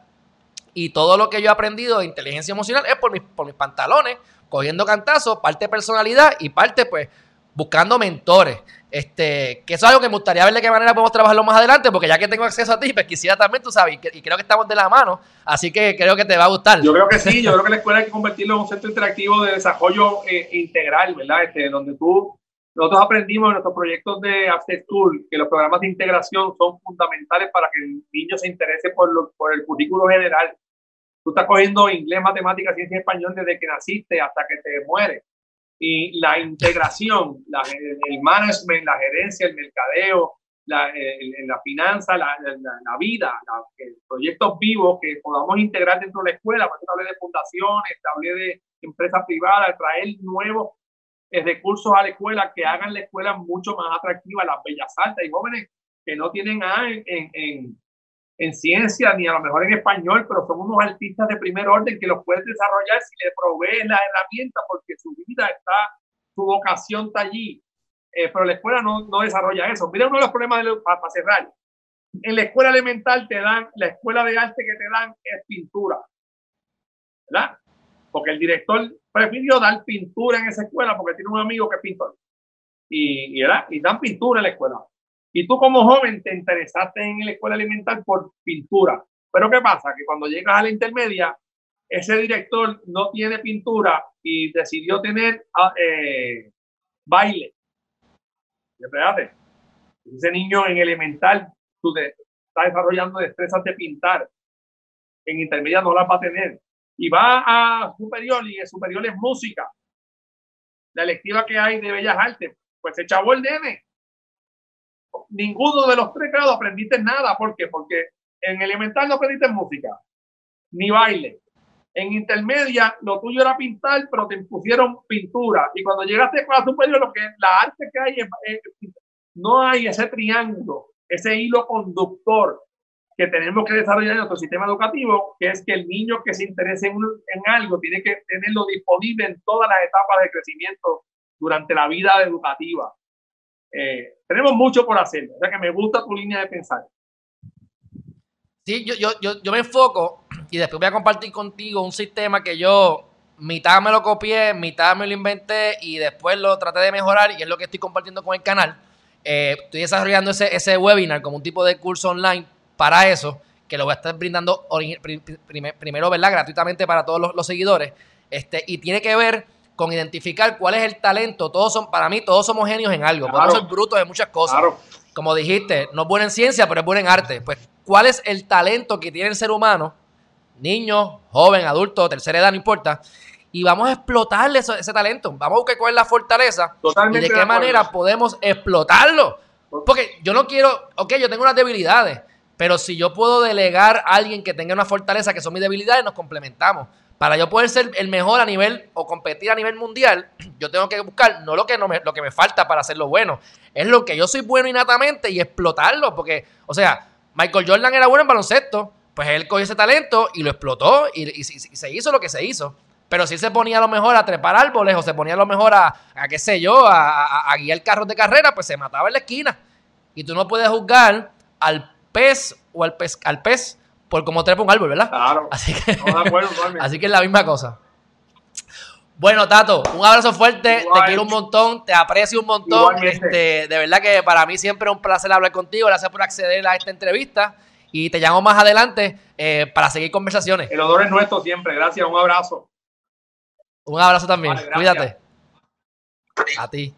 Y todo lo que yo he aprendido de inteligencia emocional es por mis, por mis pantalones, cogiendo cantazos, parte personalidad y parte, pues, buscando mentores. Este, que eso es algo que me gustaría ver de qué manera podemos trabajarlo más adelante, porque ya que tengo acceso a ti, pues quisiera también, tú sabes, y, creo que estamos de la mano, así que creo que te va a gustar. Yo creo que sí, yo creo que la escuela hay que convertirlo en un centro interactivo de desarrollo eh, integral, ¿verdad? Este, donde tú, nosotros aprendimos en nuestros proyectos de After School que los programas de integración son fundamentales para que el niño se interese por, lo, por el currículo general. Tú estás cogiendo inglés, matemáticas, ciencia y español desde que naciste hasta que te mueres y la integración, el management, la gerencia, el mercadeo, la, la finanza, la, la, vida, proyectos vivos que podamos integrar dentro de la escuela. Por eso hablé de fundaciones, hablé de empresas privadas, traer nuevos eh, recursos a la escuela que hagan la escuela mucho más atractiva, las bellas artes. y jóvenes que no tienen A en, ciencia ni a lo mejor en español, pero son unos artistas de primer orden que los puedes desarrollar si le provees la herramienta porque su vida está, su vocación está allí. Eh, pero la escuela no, no, desarrolla eso. Mira uno de los problemas de para, cerrar. En la escuela elemental te dan, la escuela de arte que te dan es pintura. ¿Verdad? Porque el director prefirió dar pintura en esa escuela porque tiene un amigo que es pintor. Y, y, y dan pintura en la escuela. Y tú como joven te interesaste en la escuela elemental por pintura. Pero ¿qué pasa? Que cuando llegas a la intermedia, ese director no tiene pintura y decidió tener ah, eh, baile. Espérate. Ese niño en elemental tú está desarrollando destrezas de pintar. En intermedia no las va a tener. Y va a superior y el superior es música. La electiva que hay de Bellas Artes. Pues se chavó el nene ninguno de los tres grados aprendiste nada. ¿Por qué? Porque en elemental no aprendiste música, ni baile. En intermedia, lo tuyo era pintar, pero te impusieron pintura. Y cuando llegaste a la superior, lo que la arte que hay, no hay ese triángulo, ese hilo conductor que tenemos que desarrollar en nuestro sistema educativo, que es que el niño que se interese en, en algo tiene que tenerlo disponible en todas las etapas de crecimiento durante la vida educativa. Eh, tenemos mucho por hacer, o sea que me gusta tu línea de pensar. Sí, yo, yo, yo, yo me enfoco y después voy a compartir contigo un sistema que yo mitad me lo copié, mitad me lo inventé y después lo traté de mejorar y es lo que estoy compartiendo con el canal. Eh, estoy desarrollando ese, ese webinar como un tipo de curso online para eso, que lo voy a estar brindando primero, ¿verdad? Gratuitamente para todos los, los seguidores. Este, y tiene que ver con identificar cuál es el talento. Todos son, para mí, todos somos genios en algo. Podemos ser brutos en muchas cosas. Como dijiste, no es bueno en ciencia, pero es bueno en arte. Pues, ¿cuál es el talento que tiene el ser humano? Niño, joven, adulto, tercera edad, no importa. Y vamos a explotarle ese talento. Vamos a buscar cuál es la fortaleza y de qué manera podemos explotarlo. Porque yo no quiero, ok, yo tengo unas debilidades, pero si yo puedo delegar a alguien que tenga una fortaleza que son mis debilidades, nos complementamos para yo poder ser el mejor a nivel o competir a nivel mundial, yo tengo que buscar no lo que, no me, lo que me falta para hacerlo bueno, es lo que yo soy bueno innatamente y explotarlo. Porque, o sea, Michael Jordan era bueno en baloncesto, pues él cogió ese talento y lo explotó y, se hizo lo que se hizo. Pero si se ponía a lo mejor a trepar árboles o se ponía a lo mejor a, qué sé yo, a, a guiar carros de carrera, pues se mataba en la esquina. Y tú no puedes juzgar al pez o al pez, al pez por como trepa un árbol, ¿verdad? Claro. Así que, así que es la misma cosa. Bueno, Tato, un abrazo fuerte, te quiero un montón, te aprecio un montón. Este, de verdad que para mí siempre es un placer hablar contigo. Gracias por acceder a esta entrevista y te llamo más adelante eh, para seguir conversaciones. El honor es nuestro siempre. Gracias, un abrazo. Un abrazo también. Cuídate. A ti.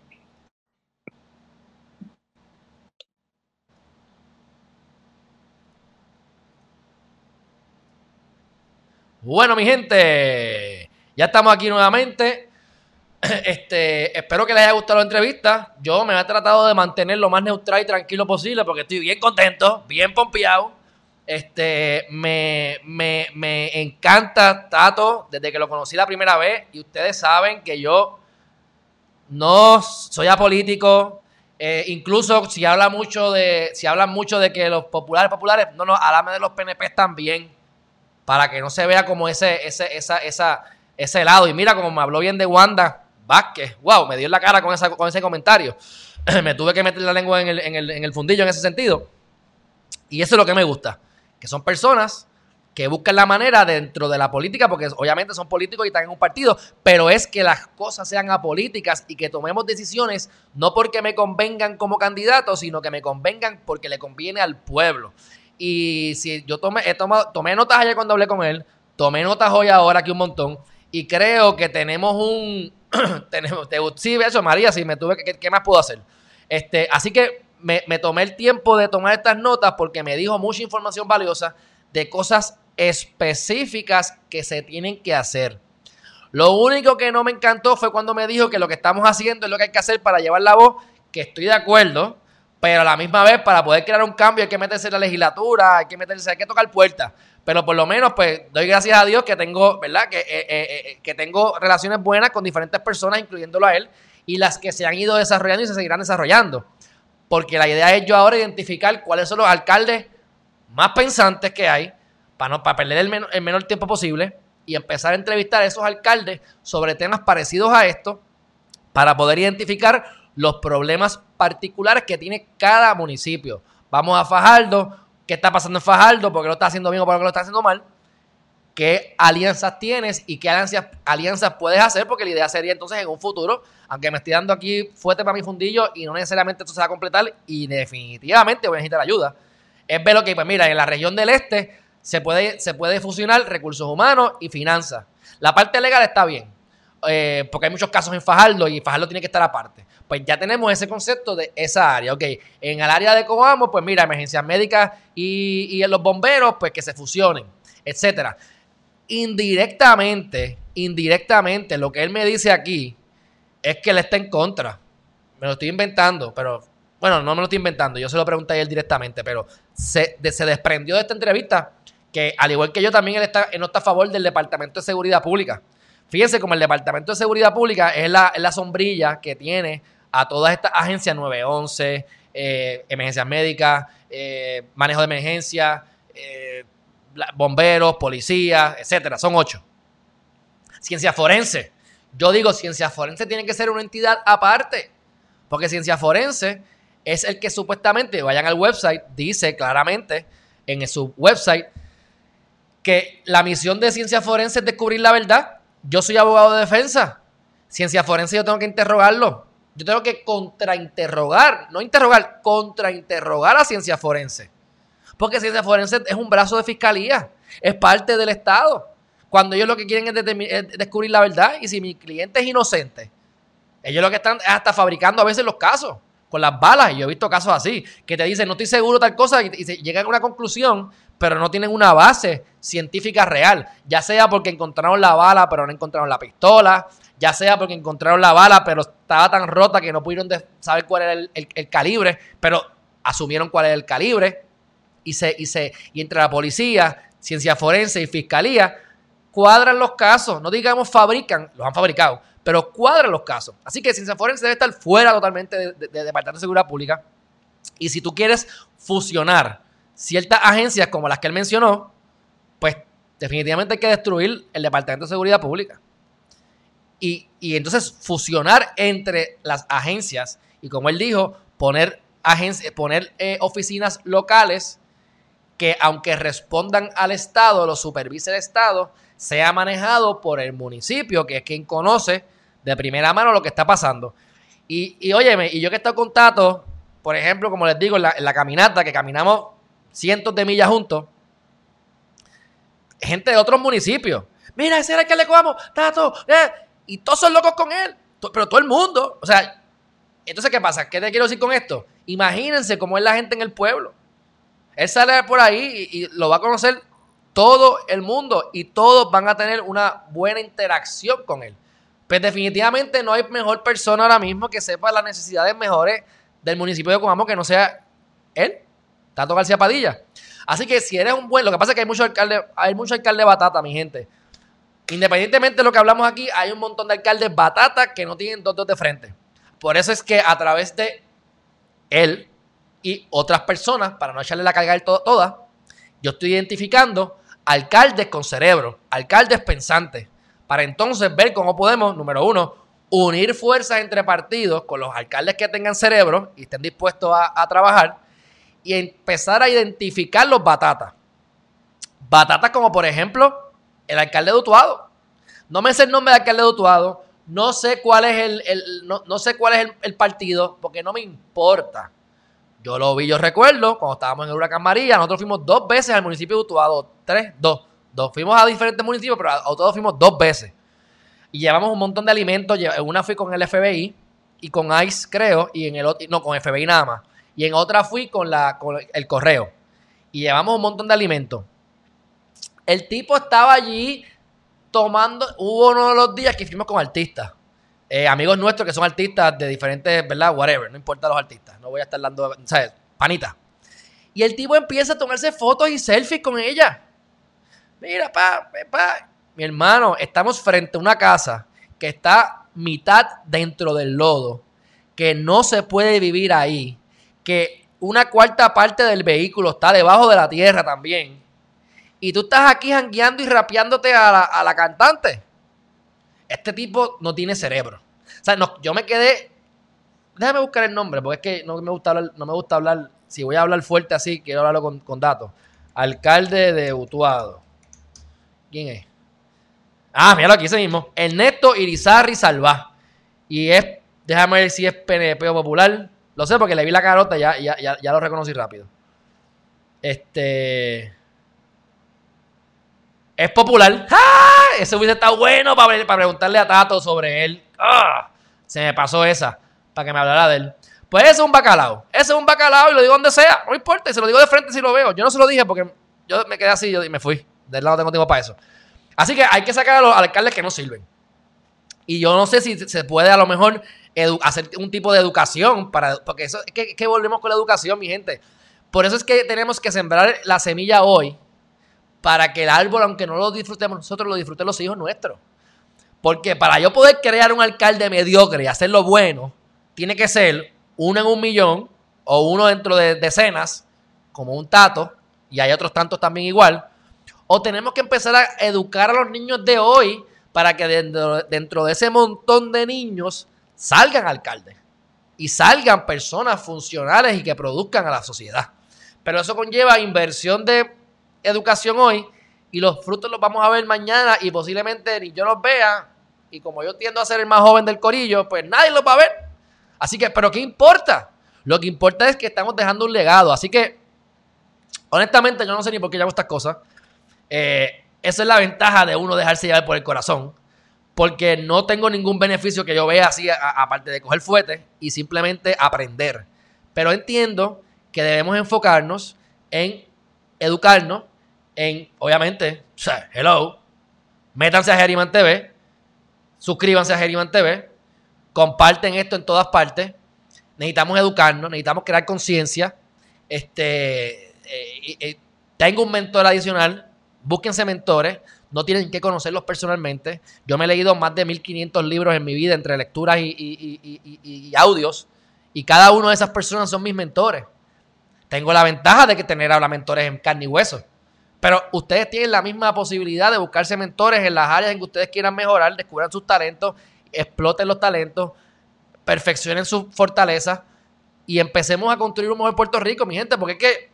Bueno, mi gente, ya estamos aquí nuevamente. Este, espero que les haya gustado la entrevista. Yo me he tratado de mantener lo más neutral y tranquilo posible porque estoy bien contento, bien pompeado. Este, me, me, me encanta Tato desde que lo conocí la primera vez y ustedes saben que yo no soy apolítico. Eh, incluso si habla mucho de, si hablan mucho de que los populares populares, no, no, háblame de los PNP también para que no se vea como ese, ese, esa, esa, ese lado. Y mira, como me habló bien de Wanda Vázquez, wow, me dio en la cara con, esa, con ese comentario. me tuve que meter la lengua en el, en, el, en el fundillo en ese sentido. Y eso es lo que me gusta, que son personas que buscan la manera dentro de la política, porque obviamente son políticos y están en un partido, pero es que las cosas sean apolíticas y que tomemos decisiones no porque me convengan como candidato, sino que me convengan porque le conviene al pueblo. Y si yo tomé, he tomado, tomé notas ayer cuando hablé con él, tomé notas hoy ahora aquí un montón. Y creo que tenemos un. tenemos, sí, eso, María, si me tuve que. ¿Qué más puedo hacer? Este, así que me, me tomé el tiempo de tomar estas notas porque me dijo mucha información valiosa de cosas específicas que se tienen que hacer. Lo único que no me encantó fue cuando me dijo que lo que estamos haciendo es lo que hay que hacer para llevar la voz, que estoy de acuerdo, Pero a la misma vez, para poder crear un cambio, hay que meterse en la legislatura, hay que meterse, hay que tocar puertas. Pero por lo menos, pues, doy gracias a Dios que tengo, ¿verdad? Que, eh, eh, eh, que tengo relaciones buenas con diferentes personas, incluyéndolo a él, y las que se han ido desarrollando y se seguirán desarrollando. Porque la idea es yo ahora identificar cuáles son los alcaldes más pensantes que hay, para, no, para perder el, el menor tiempo posible, y empezar a entrevistar a esos alcaldes sobre temas parecidos a esto, para poder identificar los problemas particulares que tiene cada municipio. Vamos a Fajardo, ¿qué está pasando en Fajardo? ¿Por qué lo está haciendo bien o por qué lo está haciendo mal? ¿Qué alianzas tienes y qué alianzas, alianzas puedes hacer? Porque la idea sería entonces en un futuro, aunque me estoy dando aquí fuerte para mi fundillo y no necesariamente esto se va a completar y definitivamente voy a necesitar ayuda, es ver lo que, pues mira, en la región del este se puede, se puede fusionar recursos humanos y finanzas. La parte legal está bien, eh, porque hay muchos casos en Fajardo y Fajardo tiene que estar aparte. Pues ya tenemos ese concepto de esa área. Ok, en el área de Coamo, pues mira, emergencias médicas y, los bomberos, pues que se fusionen, etcétera. Indirectamente, indirectamente, lo que él me dice aquí es que él está en contra. Me lo estoy inventando, pero bueno, no me lo estoy inventando, yo se lo pregunté a él directamente, pero se, desprendió de esta entrevista que, al igual que yo, también él, está, él no está a favor del Departamento de Seguridad Pública. Fíjense como el Departamento de Seguridad Pública es la sombrilla que tiene a todas estas agencias 911, eh, emergencias médicas, eh, manejo de emergencia, eh, bomberos, policías, etcétera. Son ocho. Ciencia forense. Yo digo, ciencia forense tiene que ser una entidad aparte. Porque ciencia forense es el que supuestamente, vayan al website, dice claramente en su website que la misión de ciencia forense es descubrir la verdad yo soy abogado de defensa. Ciencia forense yo tengo que interrogarlo. Yo tengo que contrainterrogar, no interrogar, contrainterrogar a ciencia forense. Porque ciencia forense es un brazo de fiscalía, es parte del Estado. Cuando ellos lo que quieren es, descubrir la verdad y si mi cliente es inocente, ellos lo que están hasta fabricando a veces los casos con las balas. Y yo he visto casos así, que te dicen, no estoy seguro tal cosa, y, llegan a una conclusión, pero no tienen una base científica real. Ya sea porque encontraron la bala, pero no encontraron la pistola. Ya sea porque encontraron la bala, pero estaba tan rota que no pudieron saber cuál era el, calibre, pero asumieron cuál era el calibre. Y, se, y, se, y entre la policía, ciencia forense y fiscalía, cuadran los casos. No digamos fabrican, los han fabricado, pero cuadran los casos. Así que ciencia forense debe estar fuera totalmente del de, de Departamento de Seguridad Pública. Y si tú quieres fusionar ciertas agencias como las que él mencionó, pues definitivamente hay que destruir el Departamento de Seguridad Pública. Y, entonces fusionar entre las agencias y como él dijo, poner, poner eh, oficinas locales que aunque respondan al Estado, lo supervise el Estado, sea manejado por el municipio, que es quien conoce de primera mano lo que está pasando. Y, y óyeme, y yo que he estado con Tato, por ejemplo, como les digo, en la caminata, que caminamos cientos de millas juntos, gente de otros municipios. Mira, ese era el que le comamos, Tato, eh", y todos son locos con él, pero todo el mundo, o sea, entonces, ¿qué pasa? ¿Qué te quiero decir con esto? Imagínense cómo es la gente en el pueblo. Él sale por ahí y, lo va a conocer todo el mundo y todos van a tener una buena interacción con él. Pues definitivamente no hay mejor persona ahora mismo que sepa las necesidades mejores del municipio de Coamo que no sea él. Tato García Padilla. Así que si eres un buen, lo que pasa es que hay mucho alcalde, hay mucho alcalde batata, mi gente. Independientemente de lo que hablamos aquí, hay un montón de alcaldes batata que no tienen dos de frente. Por eso es que a través de él y otras personas, para no echarle la carga a toda, yo estoy identificando alcaldes con cerebro, alcaldes pensantes, para entonces ver cómo podemos, número uno, unir fuerzas entre partidos con los alcaldes que tengan cerebro y estén dispuestos a trabajar y empezar a identificar los batatas. Batatas como por ejemplo el alcalde de Utuado. No me sé el nombre del alcalde de Utuado, no sé cuál es el, no, sé cuál es el, partido, porque no me importa. Yo lo vi, yo recuerdo, cuando estábamos en el Huracán María, nosotros fuimos dos veces al municipio de Utuado, tres, dos, dos. Fuimos a diferentes municipios, pero a, todos fuimos dos veces. Y llevamos un montón de alimentos. Una fui con el FBI y con ICE, creo, y en el otro, no, con FBI nada más y en otra fui con, la, con el correo. Y llevamos un montón de alimentos. El tipo estaba allí tomando, hubo uno de los días que fuimos con artistas. eh, amigos nuestros que son artistas de diferentes, ¿verdad? Whatever, no importa los artistas. No voy a estar dando, ¿sabes? Panita. Y el tipo empieza a tomarse fotos y selfies con ella. Mira, pa, pa. Mi hermano, estamos frente a una casa que está mitad dentro del lodo, que no se puede vivir ahí, que una cuarta parte del vehículo está debajo de la tierra también. Y tú estás aquí jangueando y rapeándote a la, a la cantante. Este tipo no tiene cerebro. O sea, no, yo me quedé. Déjame buscar el nombre, porque es que no me gusta hablar, no me gusta hablar. Si voy a hablar fuerte así, quiero hablarlo con, con datos. Alcalde de Utuado. ¿Quién es? Ah, míralo aquí ese mismo. Ernesto Irizarri Salva. Y es, déjame ver si es PNP o popular. Lo sé porque le vi la carota y ya, ya, ya, ya lo reconocí rápido. Este. Es popular. ¡Ah! Ese hubiese estado bueno para, para preguntarle a Tato sobre él. ¡Ah! Se me pasó esa. Para que me hablara de él. Pues ese es un bacalao. Ese es un bacalao y lo digo donde sea. No importa. Y se lo digo de frente si lo veo. Yo no se lo dije porque yo me quedé así y me fui. De lado no tengo tiempo para eso. Así que hay que sacar a los alcaldes que no sirven. Y yo no sé si se puede a lo mejor hacer un tipo de educación para. Porque eso es que, que volvemos con la educación, mi gente. Por eso es que tenemos que sembrar la semilla hoy para que el árbol, aunque no lo disfrutemos nosotros, lo disfruten los hijos nuestros. Porque para yo poder crear un alcalde mediocre y hacerlo bueno, tiene que ser uno en un millón o uno dentro de decenas, como un tato, y hay otros tantos también igual. O tenemos que empezar a educar a los niños de hoy para que dentro, dentro de ese montón de niños salgan alcaldes y salgan personas funcionales y que produzcan a la sociedad. Pero eso conlleva inversión de educación hoy y los frutos los vamos a ver mañana y posiblemente ni yo los vea. Y como yo tiendo a ser el más joven del corillo, pues nadie los va a ver. Así que, pero ¿qué importa? Lo que importa es que estamos dejando un legado. Así que, honestamente, yo no sé ni por qué llamo estas cosas. Eh, esa es la ventaja de uno dejarse llevar por el corazón. Porque no tengo ningún beneficio que yo vea así, aparte de coger fuete y simplemente aprender. Pero entiendo que debemos enfocarnos en educarnos en, obviamente, hello, métanse a Geriman TV, suscríbanse a Geriman TV, comparten esto en todas partes. Necesitamos educarnos, necesitamos crear conciencia. Este, eh, tengo un mentor adicional, búsquense mentores, no tienen que conocerlos personalmente. Yo me he leído más de 1500 libros en mi vida entre lecturas y, audios, y cada una de esas personas son mis mentores. Tengo la ventaja de que tener ahora mentores en carne y hueso. Pero ustedes tienen la misma posibilidad de buscarse mentores en las áreas en que ustedes quieran mejorar, descubran sus talentos, exploten los talentos, perfeccionen sus fortalezas y empecemos a construir un mejor Puerto Rico, mi gente, porque es que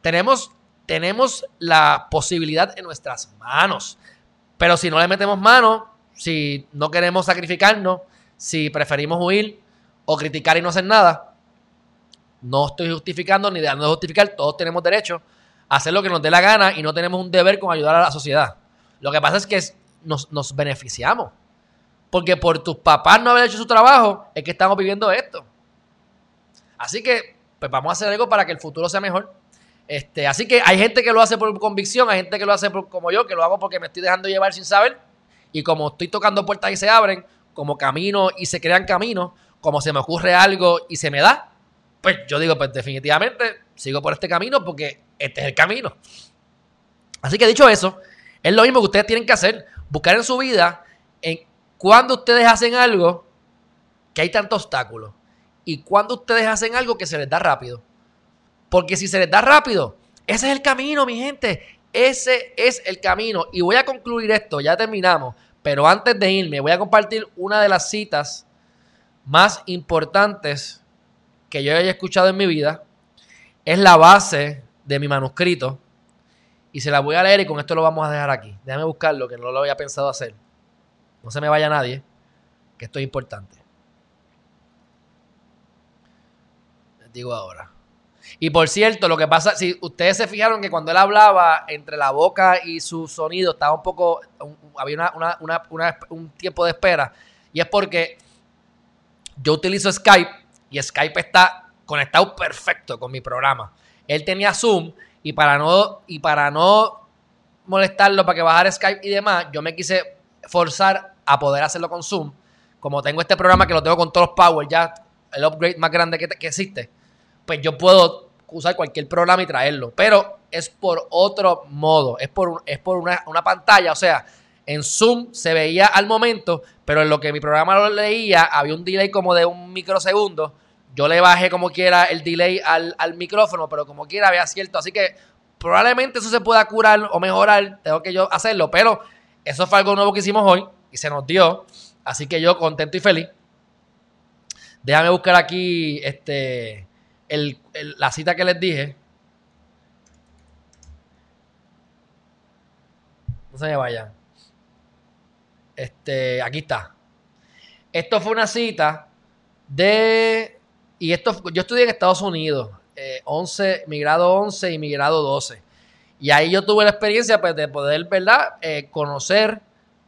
tenemos, tenemos la posibilidad en nuestras manos. Pero si no le metemos mano, si no queremos sacrificarnos, si preferimos huir o criticar y no hacer nada, no estoy justificando ni dando de justificar, todos tenemos derecho hacer lo que nos dé la gana y no tenemos un deber con ayudar a la sociedad. Lo que pasa es que nos, nos beneficiamos. Porque por tus papás no haber hecho su trabajo, es que estamos viviendo esto. Así que, pues vamos a hacer algo para que el futuro sea mejor. Este, así que hay gente que lo hace por convicción, hay gente que lo hace como yo, que lo hago porque me estoy dejando llevar sin saber. Y como estoy tocando puertas y se abren, como camino y se crean caminos, como se me ocurre algo y se me da, pues yo digo, pues definitivamente sigo por este camino porque este es el camino. Así que dicho eso, es lo mismo que ustedes tienen que hacer, buscar en su vida en cuando ustedes hacen algo que hay tanto obstáculo y cuando ustedes hacen algo que se les da rápido. Porque si se les da rápido, ese es el camino, mi gente. Ese es el camino. Y voy a concluir esto, ya terminamos. Pero antes de irme, voy a compartir una de las citas más importantes que yo haya escuchado en mi vida. Es la base de mi manuscrito. Y se la voy a leer y con esto lo vamos a dejar aquí. Déjame buscarlo, que no lo había pensado hacer. No se me vaya nadie, que esto es importante. Les digo ahora. Y por cierto, lo que pasa, si ustedes se fijaron que cuando él hablaba, entre la boca y su sonido estaba un poco, había un tiempo de espera. Y es porque yo utilizo Skype y Skype está conectado perfecto con mi programa. Él tenía Zoom y para no, y para no molestarlo para que bajara Skype y demás, yo me quise forzar a poder hacerlo con Zoom, como tengo este programa que lo tengo con todos los power, ya el upgrade más grande que, existe, pues yo puedo usar cualquier programa y traerlo. Pero es por otro modo, es por, es por una, una pantalla, o sea, en Zoom se veía al momento, pero en lo que mi programa lo leía había un delay como de un microsegundo. Yo le bajé como quiera el delay al, al micrófono, pero como quiera había cierto. Así que probablemente eso se pueda curar o mejorar. Tengo que yo hacerlo, pero eso fue algo nuevo que hicimos hoy y se nos dio. Así que yo contento y feliz. Déjame buscar aquí este, la cita que les dije. No se me vayan. Este, aquí está. Esto fue una cita de. Y esto, yo estudié en Estados Unidos, 11, mi grado 11 y mi grado 12. Y ahí yo tuve la experiencia pues, de poder, ¿verdad?, eh, conocer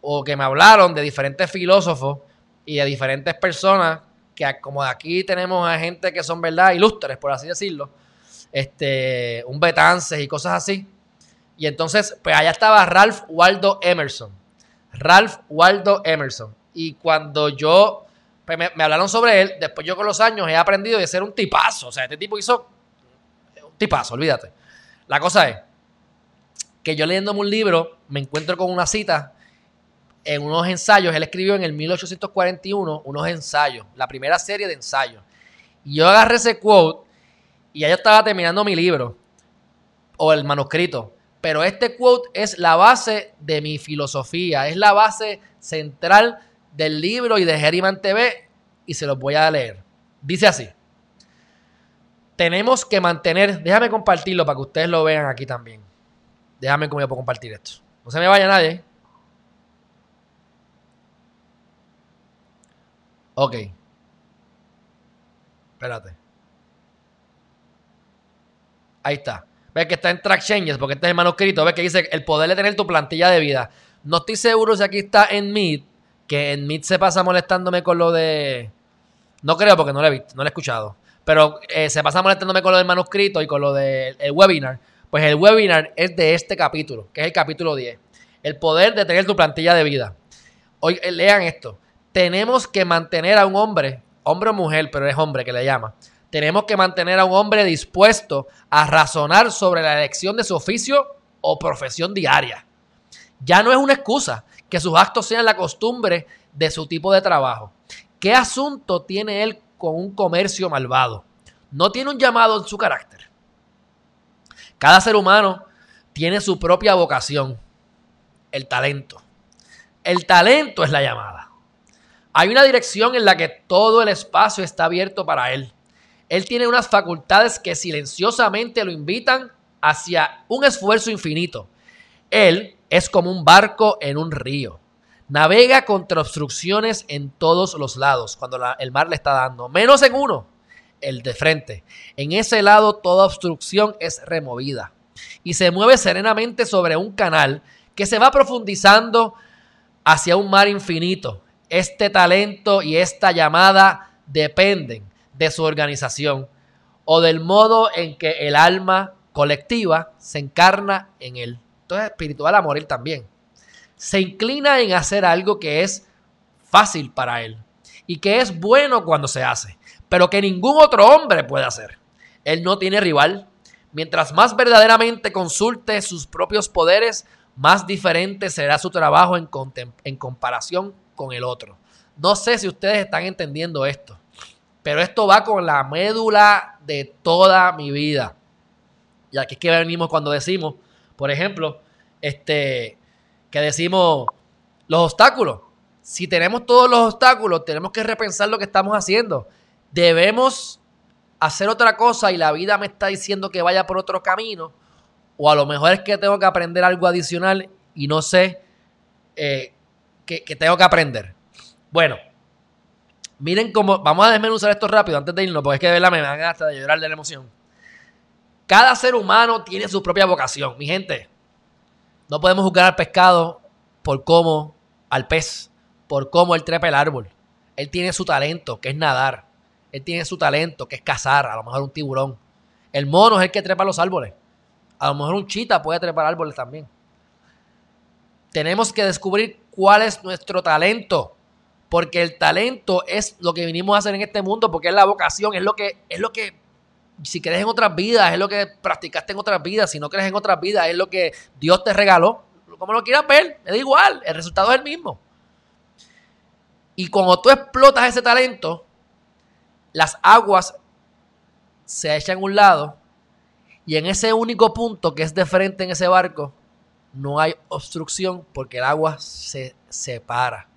o que me hablaron de diferentes filósofos y de diferentes personas que como de aquí tenemos a gente que son, ¿verdad?, ilustres, por así decirlo, este, un Betances y cosas así. Y entonces, pues allá estaba Ralph Waldo Emerson. Ralph Waldo Emerson. Y cuando yo, pues me, hablaron sobre él, después yo con los años he aprendido de ser un tipazo. O sea, este tipo hizo un tipazo, olvídate. La cosa es que yo leyéndome un libro me encuentro con una cita en unos ensayos. Él escribió en el 1841 unos ensayos, la primera serie de ensayos. Y yo agarré ese quote y ya yo estaba terminando mi libro o el manuscrito. Pero este quote es la base de mi filosofía, es la base central del libro y de Geriman TV y se los voy a leer. Dice así. Tenemos que mantener, déjame compartirlo para que ustedes lo vean aquí también. Déjame cómo yo puedo compartir esto. No se me vaya nadie. Ok. Espérate. Ahí está. Ves que está en Track Changes, porque este es el manuscrito. Ves que dice el poder de tener tu plantilla de vida. No estoy seguro si aquí está en Meet, que en Meet se pasa molestándome con lo de. No creo porque no lo he visto, no lo he escuchado. Pero eh, se pasa molestándome con lo del manuscrito y con lo del webinar. Pues el webinar es de este capítulo, que es el capítulo 10. El poder de tener tu plantilla de vida. Hoy eh, lean esto. Tenemos que mantener a un hombre, hombre o mujer, pero es hombre que le llama. Tenemos que mantener a un hombre dispuesto a razonar sobre la elección de su oficio o profesión diaria. Ya no es una excusa que sus actos sean la costumbre de su tipo de trabajo. ¿Qué asunto tiene él con un comercio malvado? No tiene un llamado en su carácter. Cada ser humano tiene su propia vocación, el talento. El talento es la llamada. Hay una dirección en la que todo el espacio está abierto para él. Él tiene unas facultades que silenciosamente lo invitan hacia un esfuerzo infinito. Él es como un barco en un río. Navega contra obstrucciones en todos los lados cuando el mar le está dando, menos en uno, el de frente. En ese lado toda obstrucción es removida y se mueve serenamente sobre un canal que se va profundizando hacia un mar infinito este talento y esta llamada dependen de su organización o del modo en que el alma colectiva se encarna en él. Entonces, espiritual a morir también. Se inclina en hacer algo que es fácil para él y que es bueno cuando se hace, pero que ningún otro hombre puede hacer. Él no tiene rival. Mientras más verdaderamente consulte sus propios poderes, más diferente será su trabajo en, en comparación con el otro. No sé si ustedes están entendiendo esto, pero esto va con la médula de toda mi vida. Y aquí es que venimos cuando decimos, por ejemplo, este, que decimos los obstáculos. Si tenemos todos los obstáculos, tenemos que repensar lo que estamos haciendo. Debemos hacer otra cosa y la vida me está diciendo que vaya por otro camino. O a lo mejor es que tengo que aprender algo adicional y no sé eh, que, tengo que aprender. Bueno, miren cómo. Vamos a desmenuzar esto rápido antes de irnos, porque es que de verdad me van hasta de llorar de la emoción. Cada ser humano tiene su propia vocación, mi gente. No podemos juzgar al pescado por cómo, al pez, por cómo él trepa el árbol. Él tiene su talento, que es nadar. Él tiene su talento, que es cazar, a lo mejor un tiburón. El mono es el que trepa los árboles. A lo mejor un chita puede trepar árboles también. Tenemos que descubrir cuál es nuestro talento Porque el talento es lo que vinimos a hacer en este mundo, porque es la vocación, es lo que, es lo que, si crees en otras vidas, es lo que practicaste en otras vidas, si no crees en otras vidas, es lo que Dios te regaló. Como lo quieras ver, da igual, el resultado es el mismo. Y cuando tú explotas ese talento, las aguas se echan a un lado y en ese único punto que es de frente en ese barco, no hay obstrucción porque el agua se separa.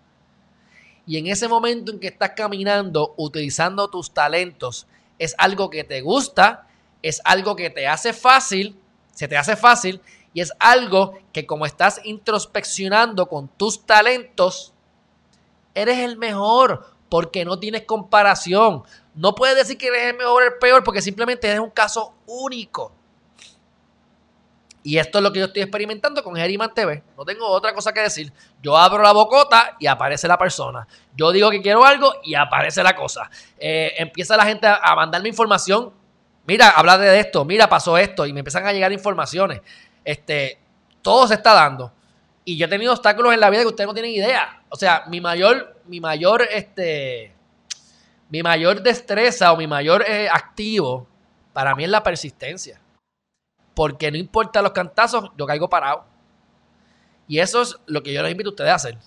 Y en ese momento en que estás caminando utilizando tus talentos, es algo que te gusta, es algo que te hace fácil, se te hace fácil y es algo que como estás introspeccionando con tus talentos, eres el mejor porque no tienes comparación. No puedes decir que eres el mejor o el peor porque simplemente eres un caso único. Y esto es lo que yo estoy experimentando con Geriman TV. No tengo otra cosa que decir. Yo abro la bocota y aparece la persona. Yo digo que quiero algo y aparece la cosa. Eh, empieza la gente a, mandarme información. Mira, habla de esto. Mira, pasó esto. Y me empiezan a llegar informaciones. Este, todo se está dando. Y yo he tenido obstáculos en la vida que ustedes no tienen idea. O sea, mi mayor, mi mayor, este, mi mayor destreza o mi mayor eh, activo para mí es la persistencia. Porque no importa los cantazos, yo caigo parado. Y eso es lo que yo les invito a ustedes a hacer.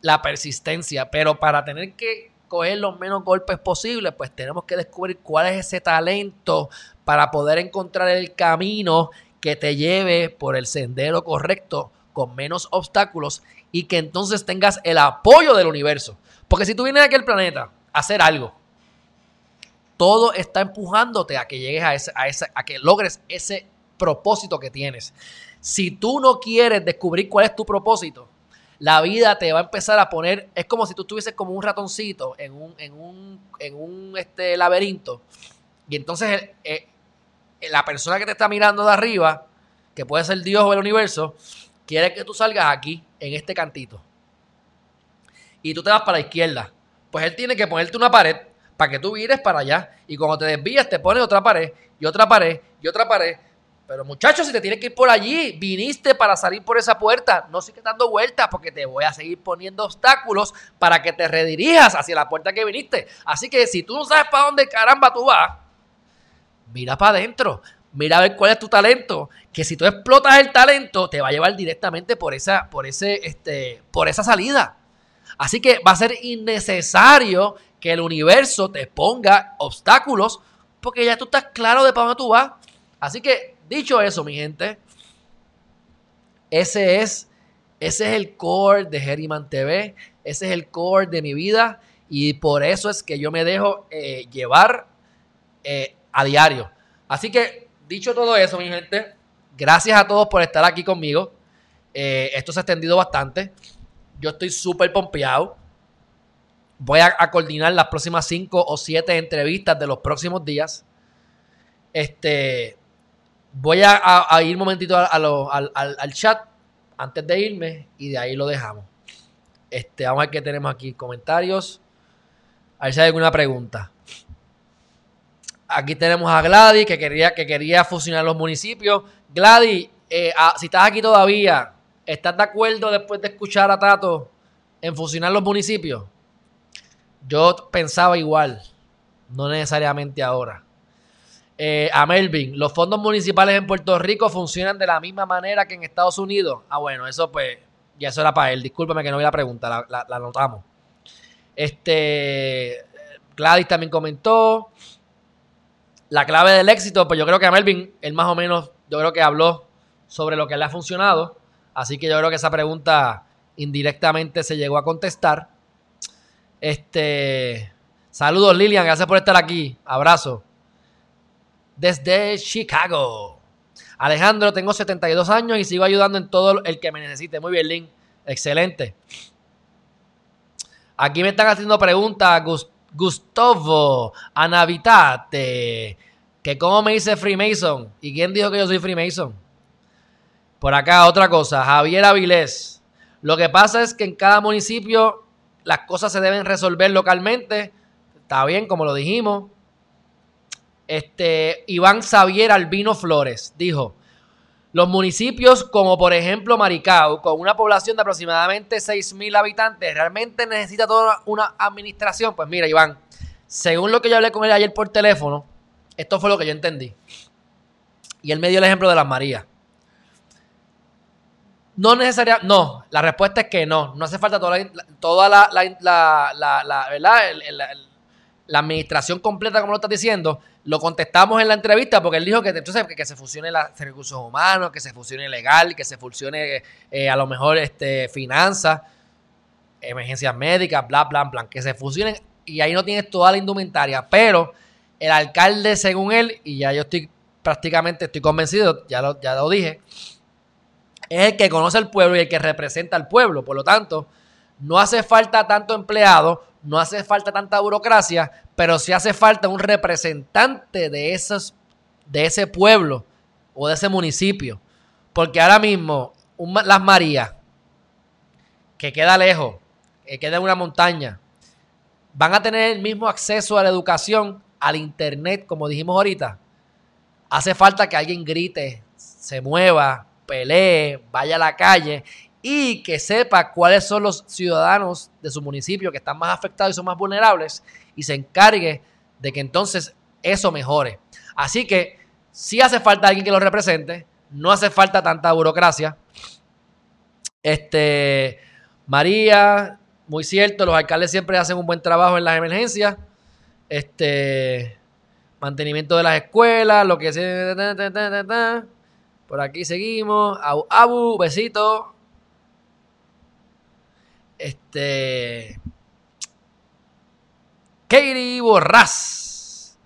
La persistencia. Pero para tener que coger los menos golpes posibles, pues tenemos que descubrir cuál es ese talento para poder encontrar el camino que te lleve por el sendero correcto con menos obstáculos y que entonces tengas el apoyo del universo. Porque si tú vienes a aquel planeta a hacer algo, todo está empujándote a que llegues a, ese, a, ese, a que logres ese propósito que tienes. Si tú no quieres descubrir cuál es tu propósito, la vida te va a empezar a poner, es como si tú estuvieses como un ratoncito en un, en un, en un este, laberinto. Y entonces eh, eh, la persona que te está mirando de arriba, que puede ser Dios o el universo, quiere que tú salgas aquí, en este cantito. Y tú te vas para la izquierda. Pues él tiene que ponerte una pared para que tú vires para allá. Y cuando te desvías, te pone otra pared, y otra pared, y otra pared. Pero muchachos, si te tienes que ir por allí, viniste para salir por esa puerta, no sigas dando vueltas porque te voy a seguir poniendo obstáculos para que te redirijas hacia la puerta que viniste. Así que si tú no sabes para dónde caramba tú vas, mira para adentro, mira a ver cuál es tu talento, que si tú explotas el talento te va a llevar directamente por esa por ese este por esa salida. Así que va a ser innecesario que el universo te ponga obstáculos porque ya tú estás claro de para dónde tú vas. Así que Dicho eso, mi gente, ese es, ese es el core de Herriman TV, ese es el core de mi vida y por eso es que yo me dejo eh, llevar eh, a diario. Así que, dicho todo eso, mi gente, gracias a todos por estar aquí conmigo. Eh, esto se ha extendido bastante. Yo estoy súper pompeado. Voy a, a, coordinar las próximas cinco o siete entrevistas de los próximos días. Este, Voy a, ir un momentito al, chat antes de irme y de ahí lo dejamos. Este, vamos a ver qué tenemos aquí. Comentarios. A ver si hay alguna pregunta. Aquí tenemos a Gladys que quería, que quería fusionar los municipios. Gladys, eh, ah, si estás aquí todavía, ¿estás de acuerdo después de escuchar a Tato en fusionar los municipios? Yo pensaba igual, no necesariamente ahora. Eh, a Melvin, los fondos municipales en Puerto Rico funcionan de la misma manera que en Estados Unidos. Ah, bueno, eso pues, ya eso era para él. Discúlpame que no vi la pregunta, la, la, notamos. Este, Gladys también comentó. La clave del éxito, pues yo creo que a Melvin, él más o menos, yo creo que habló sobre lo que le ha funcionado. Así que yo creo que esa pregunta indirectamente se llegó a contestar. Este, saludos Lilian, gracias por estar aquí. Abrazo desde Chicago. Alejandro, tengo 72 años y sigo ayudando en todo el que me necesite. Muy bien, Link. Excelente. Aquí me están haciendo preguntas. Gustavo, Anavitate. Que cómo me dice Freemason. ¿Y quién dijo que yo soy Freemason? Por acá, otra cosa. Javier Avilés. Lo que pasa es que en cada municipio las cosas se deben resolver localmente. Está bien, como lo dijimos. Este, Iván Xavier Albino Flores dijo, Los municipios como por ejemplo Maricao, con una población de aproximadamente 6.000 habitantes, ¿realmente necesita toda una administración? Pues mira, Iván, según lo que yo hablé con él ayer por teléfono, esto fue lo que yo entendí. Y él me dio el ejemplo de las Marías. No necesariamente, no, la respuesta es que no, no hace falta toda la, toda la, ¿verdad? La administración completa, como lo estás diciendo, lo contestamos en la entrevista porque él dijo que entonces que, se fusione los recursos humanos, que se fusione legal, que se fusione eh, a lo mejor este, finanzas, emergencias médicas, bla, bla, bla, que se fusionen y ahí no tienes toda la indumentaria, pero el alcalde, según él, y ya yo estoy prácticamente estoy convencido, ya lo, ya lo dije, es el que conoce al pueblo y el que representa al pueblo. Por lo tanto, no hace falta tanto empleado, no hace falta tanta burocracia, pero sí hace falta un representante de, esos, de ese pueblo o de ese municipio. Porque ahora mismo, Las Marías, que queda lejos, que queda en una montaña, van a tener el mismo acceso a la educación, al internet, como dijimos ahorita. Hace falta que alguien grite, se mueva, pelee, vaya a la calle y que sepa cuáles son los ciudadanos de su municipio que están más afectados y son más vulnerables y se encargue de que entonces eso mejore. Así que si hace falta alguien que lo represente, no hace falta tanta burocracia. Este, María, muy cierto, los alcaldes siempre hacen un buen trabajo en las emergencias. Este, mantenimiento de las escuelas, lo que sea. Por aquí seguimos. Abu, Abu besito. Este. Katie Borras.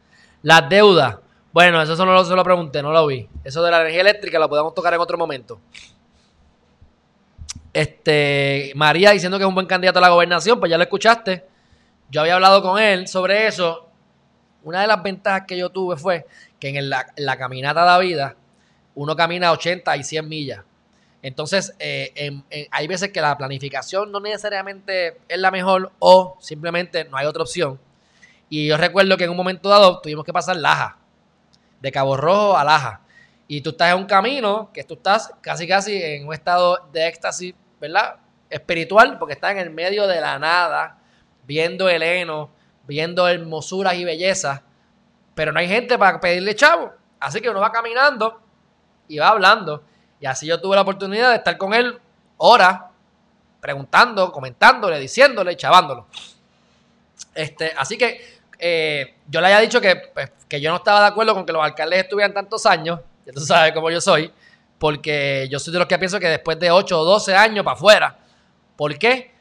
Las deudas. Bueno, eso no se lo pregunté, no lo vi. Eso de la energía eléctrica lo podemos tocar en otro momento. Este, María diciendo que es un buen candidato a la gobernación, pues ya lo escuchaste. Yo había hablado con él sobre eso. Una de las ventajas que yo tuve fue que en la, la caminata de la vida uno camina 80 y 100 millas. Entonces, eh, hay veces que la planificación no necesariamente es la mejor o simplemente no hay otra opción. Y yo recuerdo que en un momento dado tuvimos que pasar Laja, de Cabo Rojo a Laja. Y tú estás en un camino que tú estás casi casi en un estado de éxtasis, ¿verdad? Espiritual, porque estás en el medio de la nada, viendo el heno, viendo hermosuras y bellezas, pero no hay gente para pedirle chavo. Así que uno va caminando y va hablando. Y así yo tuve la oportunidad de estar con él horas, preguntando, comentándole, diciéndole, chavándolo. Este, así que eh, yo le había dicho que, pues, que yo no estaba de acuerdo con que los alcaldes estuvieran tantos años, ya tú sabes cómo yo soy, porque yo soy de los que pienso que después de 8 o 12 años para afuera. ¿Por qué?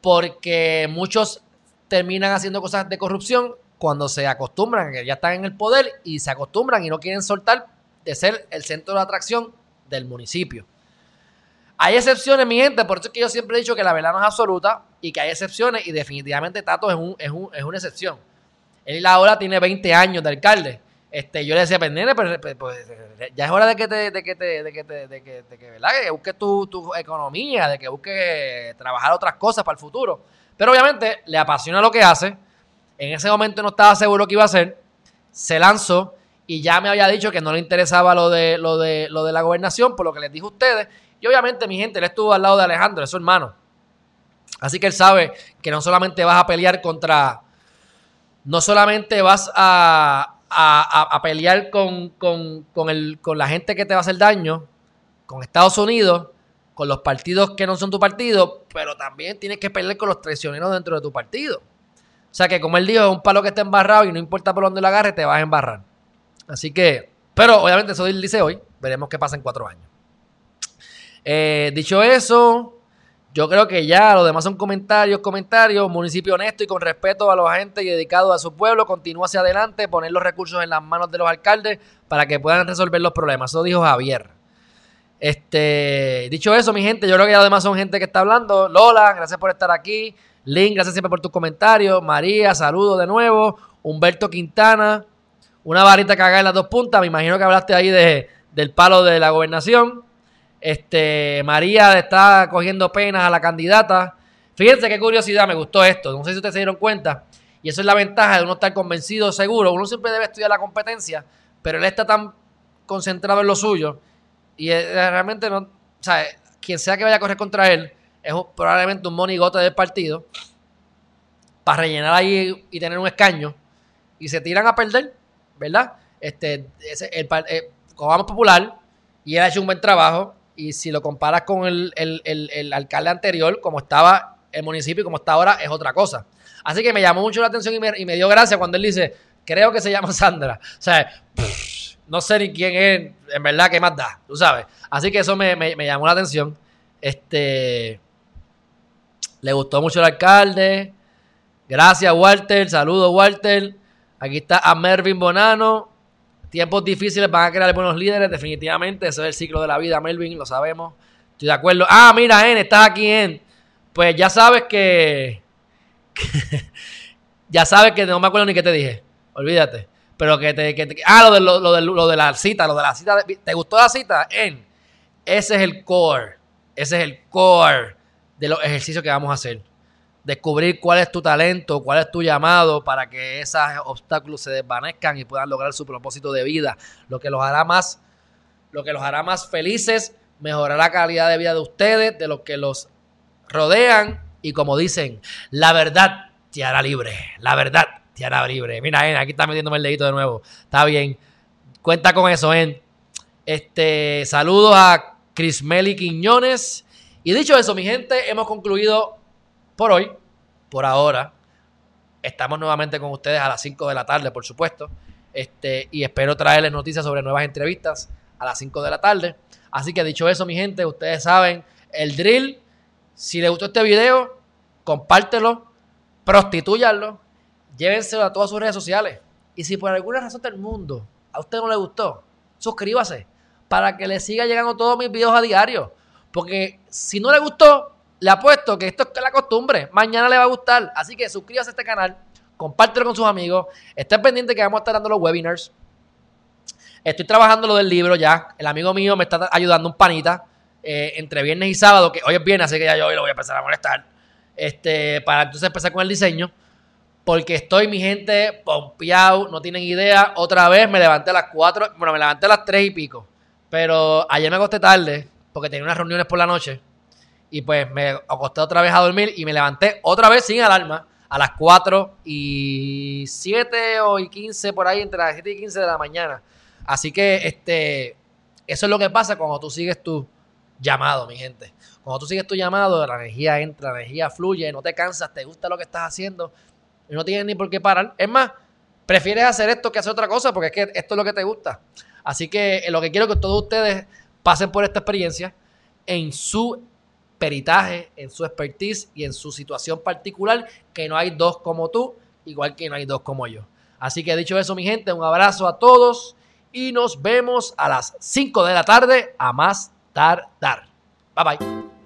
Porque muchos terminan haciendo cosas de corrupción cuando se acostumbran, que ya están en el poder y se acostumbran y no quieren soltar de ser el centro de atracción del municipio. Hay excepciones, mi gente, por eso es que yo siempre he dicho que la verdad no es absoluta y que hay excepciones y definitivamente Tato es, un, es, un, es una excepción. Él ahora tiene 20 años de alcalde. Este, yo le decía, pues, nene, pues, pues, pues, ya es hora de que te, de que te, de que te, de que, de que, busques tu, tu, economía, de que busques trabajar otras cosas para el futuro. Pero obviamente le apasiona lo que hace. En ese momento no estaba seguro que iba a hacer. Se lanzó y ya me había dicho que no le interesaba lo de, lo de, lo de la gobernación, por lo que les dije a ustedes. Y obviamente, mi gente, él estuvo al lado de Alejandro, es su hermano. Así que él sabe que no solamente vas a pelear contra. No solamente vas a, a, pelear con, con, con, el, con la gente que te va a hacer daño, con Estados Unidos, con los partidos que no son tu partido, pero también tienes que pelear con los traicioneros dentro de tu partido. O sea que, como él dijo, es un palo que está embarrado y no importa por dónde lo agarre, te vas a embarrar. Así que, pero obviamente eso dice hoy, veremos qué pasa en cuatro años. Eh, dicho eso, yo creo que ya los demás son comentarios, comentarios. Municipio honesto y con respeto a los agentes y dedicado a su pueblo, continúa hacia adelante, poner los recursos en las manos de los alcaldes para que puedan resolver los problemas. Eso dijo Javier. Este, dicho eso, mi gente, yo creo que ya además son gente que está hablando. Lola, gracias por estar aquí. Link, gracias siempre por tus comentarios. María, saludos de nuevo. Humberto Quintana, una varita cagada en las dos puntas. Me imagino que hablaste ahí de, del palo de la gobernación. Este, María está cogiendo penas a la candidata. Fíjense qué curiosidad, me gustó esto. No sé si ustedes se dieron cuenta. Y eso es la ventaja de uno estar convencido, seguro. Uno siempre debe estudiar la competencia, pero él está tan concentrado en lo suyo Y eh, realmente no, o sea, quien sea que vaya a correr contra él, es probablemente un monigote del partido para rellenar ahí y tener un escaño y se tiran a perder, ¿verdad? Este, el, eh, vamos popular y él ha hecho un buen trabajo y si lo comparas con el, el, alcalde anterior, como estaba el municipio y como está ahora, es otra cosa. Así que me llamó mucho la atención y me, y me dio gracia cuando él dice, creo que se llama Sandra. O sea, no sé ni quién es, en verdad, qué más da, tú sabes. Así que eso me, me llamó la atención. Este, le gustó mucho el alcalde. Gracias, Walter. Saludos, Walter. Aquí está a Mervin Bonano. Tiempos difíciles van a crear buenos líderes, definitivamente. Ese es el ciclo de la vida, Melvin, lo sabemos. Estoy de acuerdo. Ah, mira, En, estás aquí, En. Pues ya sabes que. ya sabes que no me acuerdo ni qué te dije. Olvídate. Pero que te. ah, lo de, lo, de, lo de la cita, lo de la cita. ¿Te gustó la cita? En. Ese es el core. Ese es el core de los ejercicios que vamos a hacer. Descubrir cuál es tu talento, cuál es tu llamado para que esos obstáculos se desvanezcan y puedan lograr su propósito de vida. Lo que los hará más, lo que los hará más felices, mejorará la calidad de vida de ustedes, de los que los rodean. Y como dicen, la verdad te hará libre. La verdad te hará libre. Mira, aquí está metiéndome el dedito de nuevo. Está bien. Cuenta con eso, En. Este, saludos a Crismeli Quiñones. Y dicho eso, mi gente, hemos concluido por hoy, por ahora. Estamos nuevamente con ustedes a las 5 de la tarde, por supuesto. Este, y espero traerles noticias sobre nuevas entrevistas a las 5 de la tarde. Así que dicho eso, mi gente, ustedes saben el drill. Si les gustó este video, compártelo, prostituyanlo, llévenselo a todas sus redes sociales. Y si por alguna razón del mundo a usted no le gustó, suscríbase para que le siga llegando todos mis videos a diario. Porque si no le gustó, le apuesto que esto es la costumbre. Mañana le va a gustar. Así que suscríbase a este canal, compártelo con sus amigos. Estén pendiente que vamos a estar dando los webinars. Estoy trabajando lo del libro ya. El amigo mío me está ayudando un panita. Eh, entre viernes y sábado, que hoy es viernes, así que ya yo hoy lo voy a empezar a molestar. Este, para entonces empezar con el diseño. Porque estoy, mi gente, pompeado, no tienen idea. Otra vez me levanté a las 4, bueno, me levanté a las 3 y pico. Pero ayer me acosté tarde, porque tenía unas reuniones por la noche. Y pues me acosté otra vez a dormir y me levanté otra vez sin alarma a las 4 y 7 o y 15 por ahí, entre las 7 y 15 de la mañana. Así que este, eso es lo que pasa cuando tú sigues tu llamado, mi gente. Cuando tú sigues tu llamado, la energía entra, la energía fluye, no te cansas, te gusta lo que estás haciendo y no tienes ni por qué parar. Es más, prefieres hacer esto que hacer otra cosa porque es que esto es lo que te gusta. Así que lo que quiero que todos ustedes pasen por esta experiencia en su en su expertise y en su situación particular, que no hay dos como tú, igual que no hay dos como yo. Así que dicho eso, mi gente, un abrazo a todos y nos vemos a las 5 de la tarde a más tardar. Bye bye.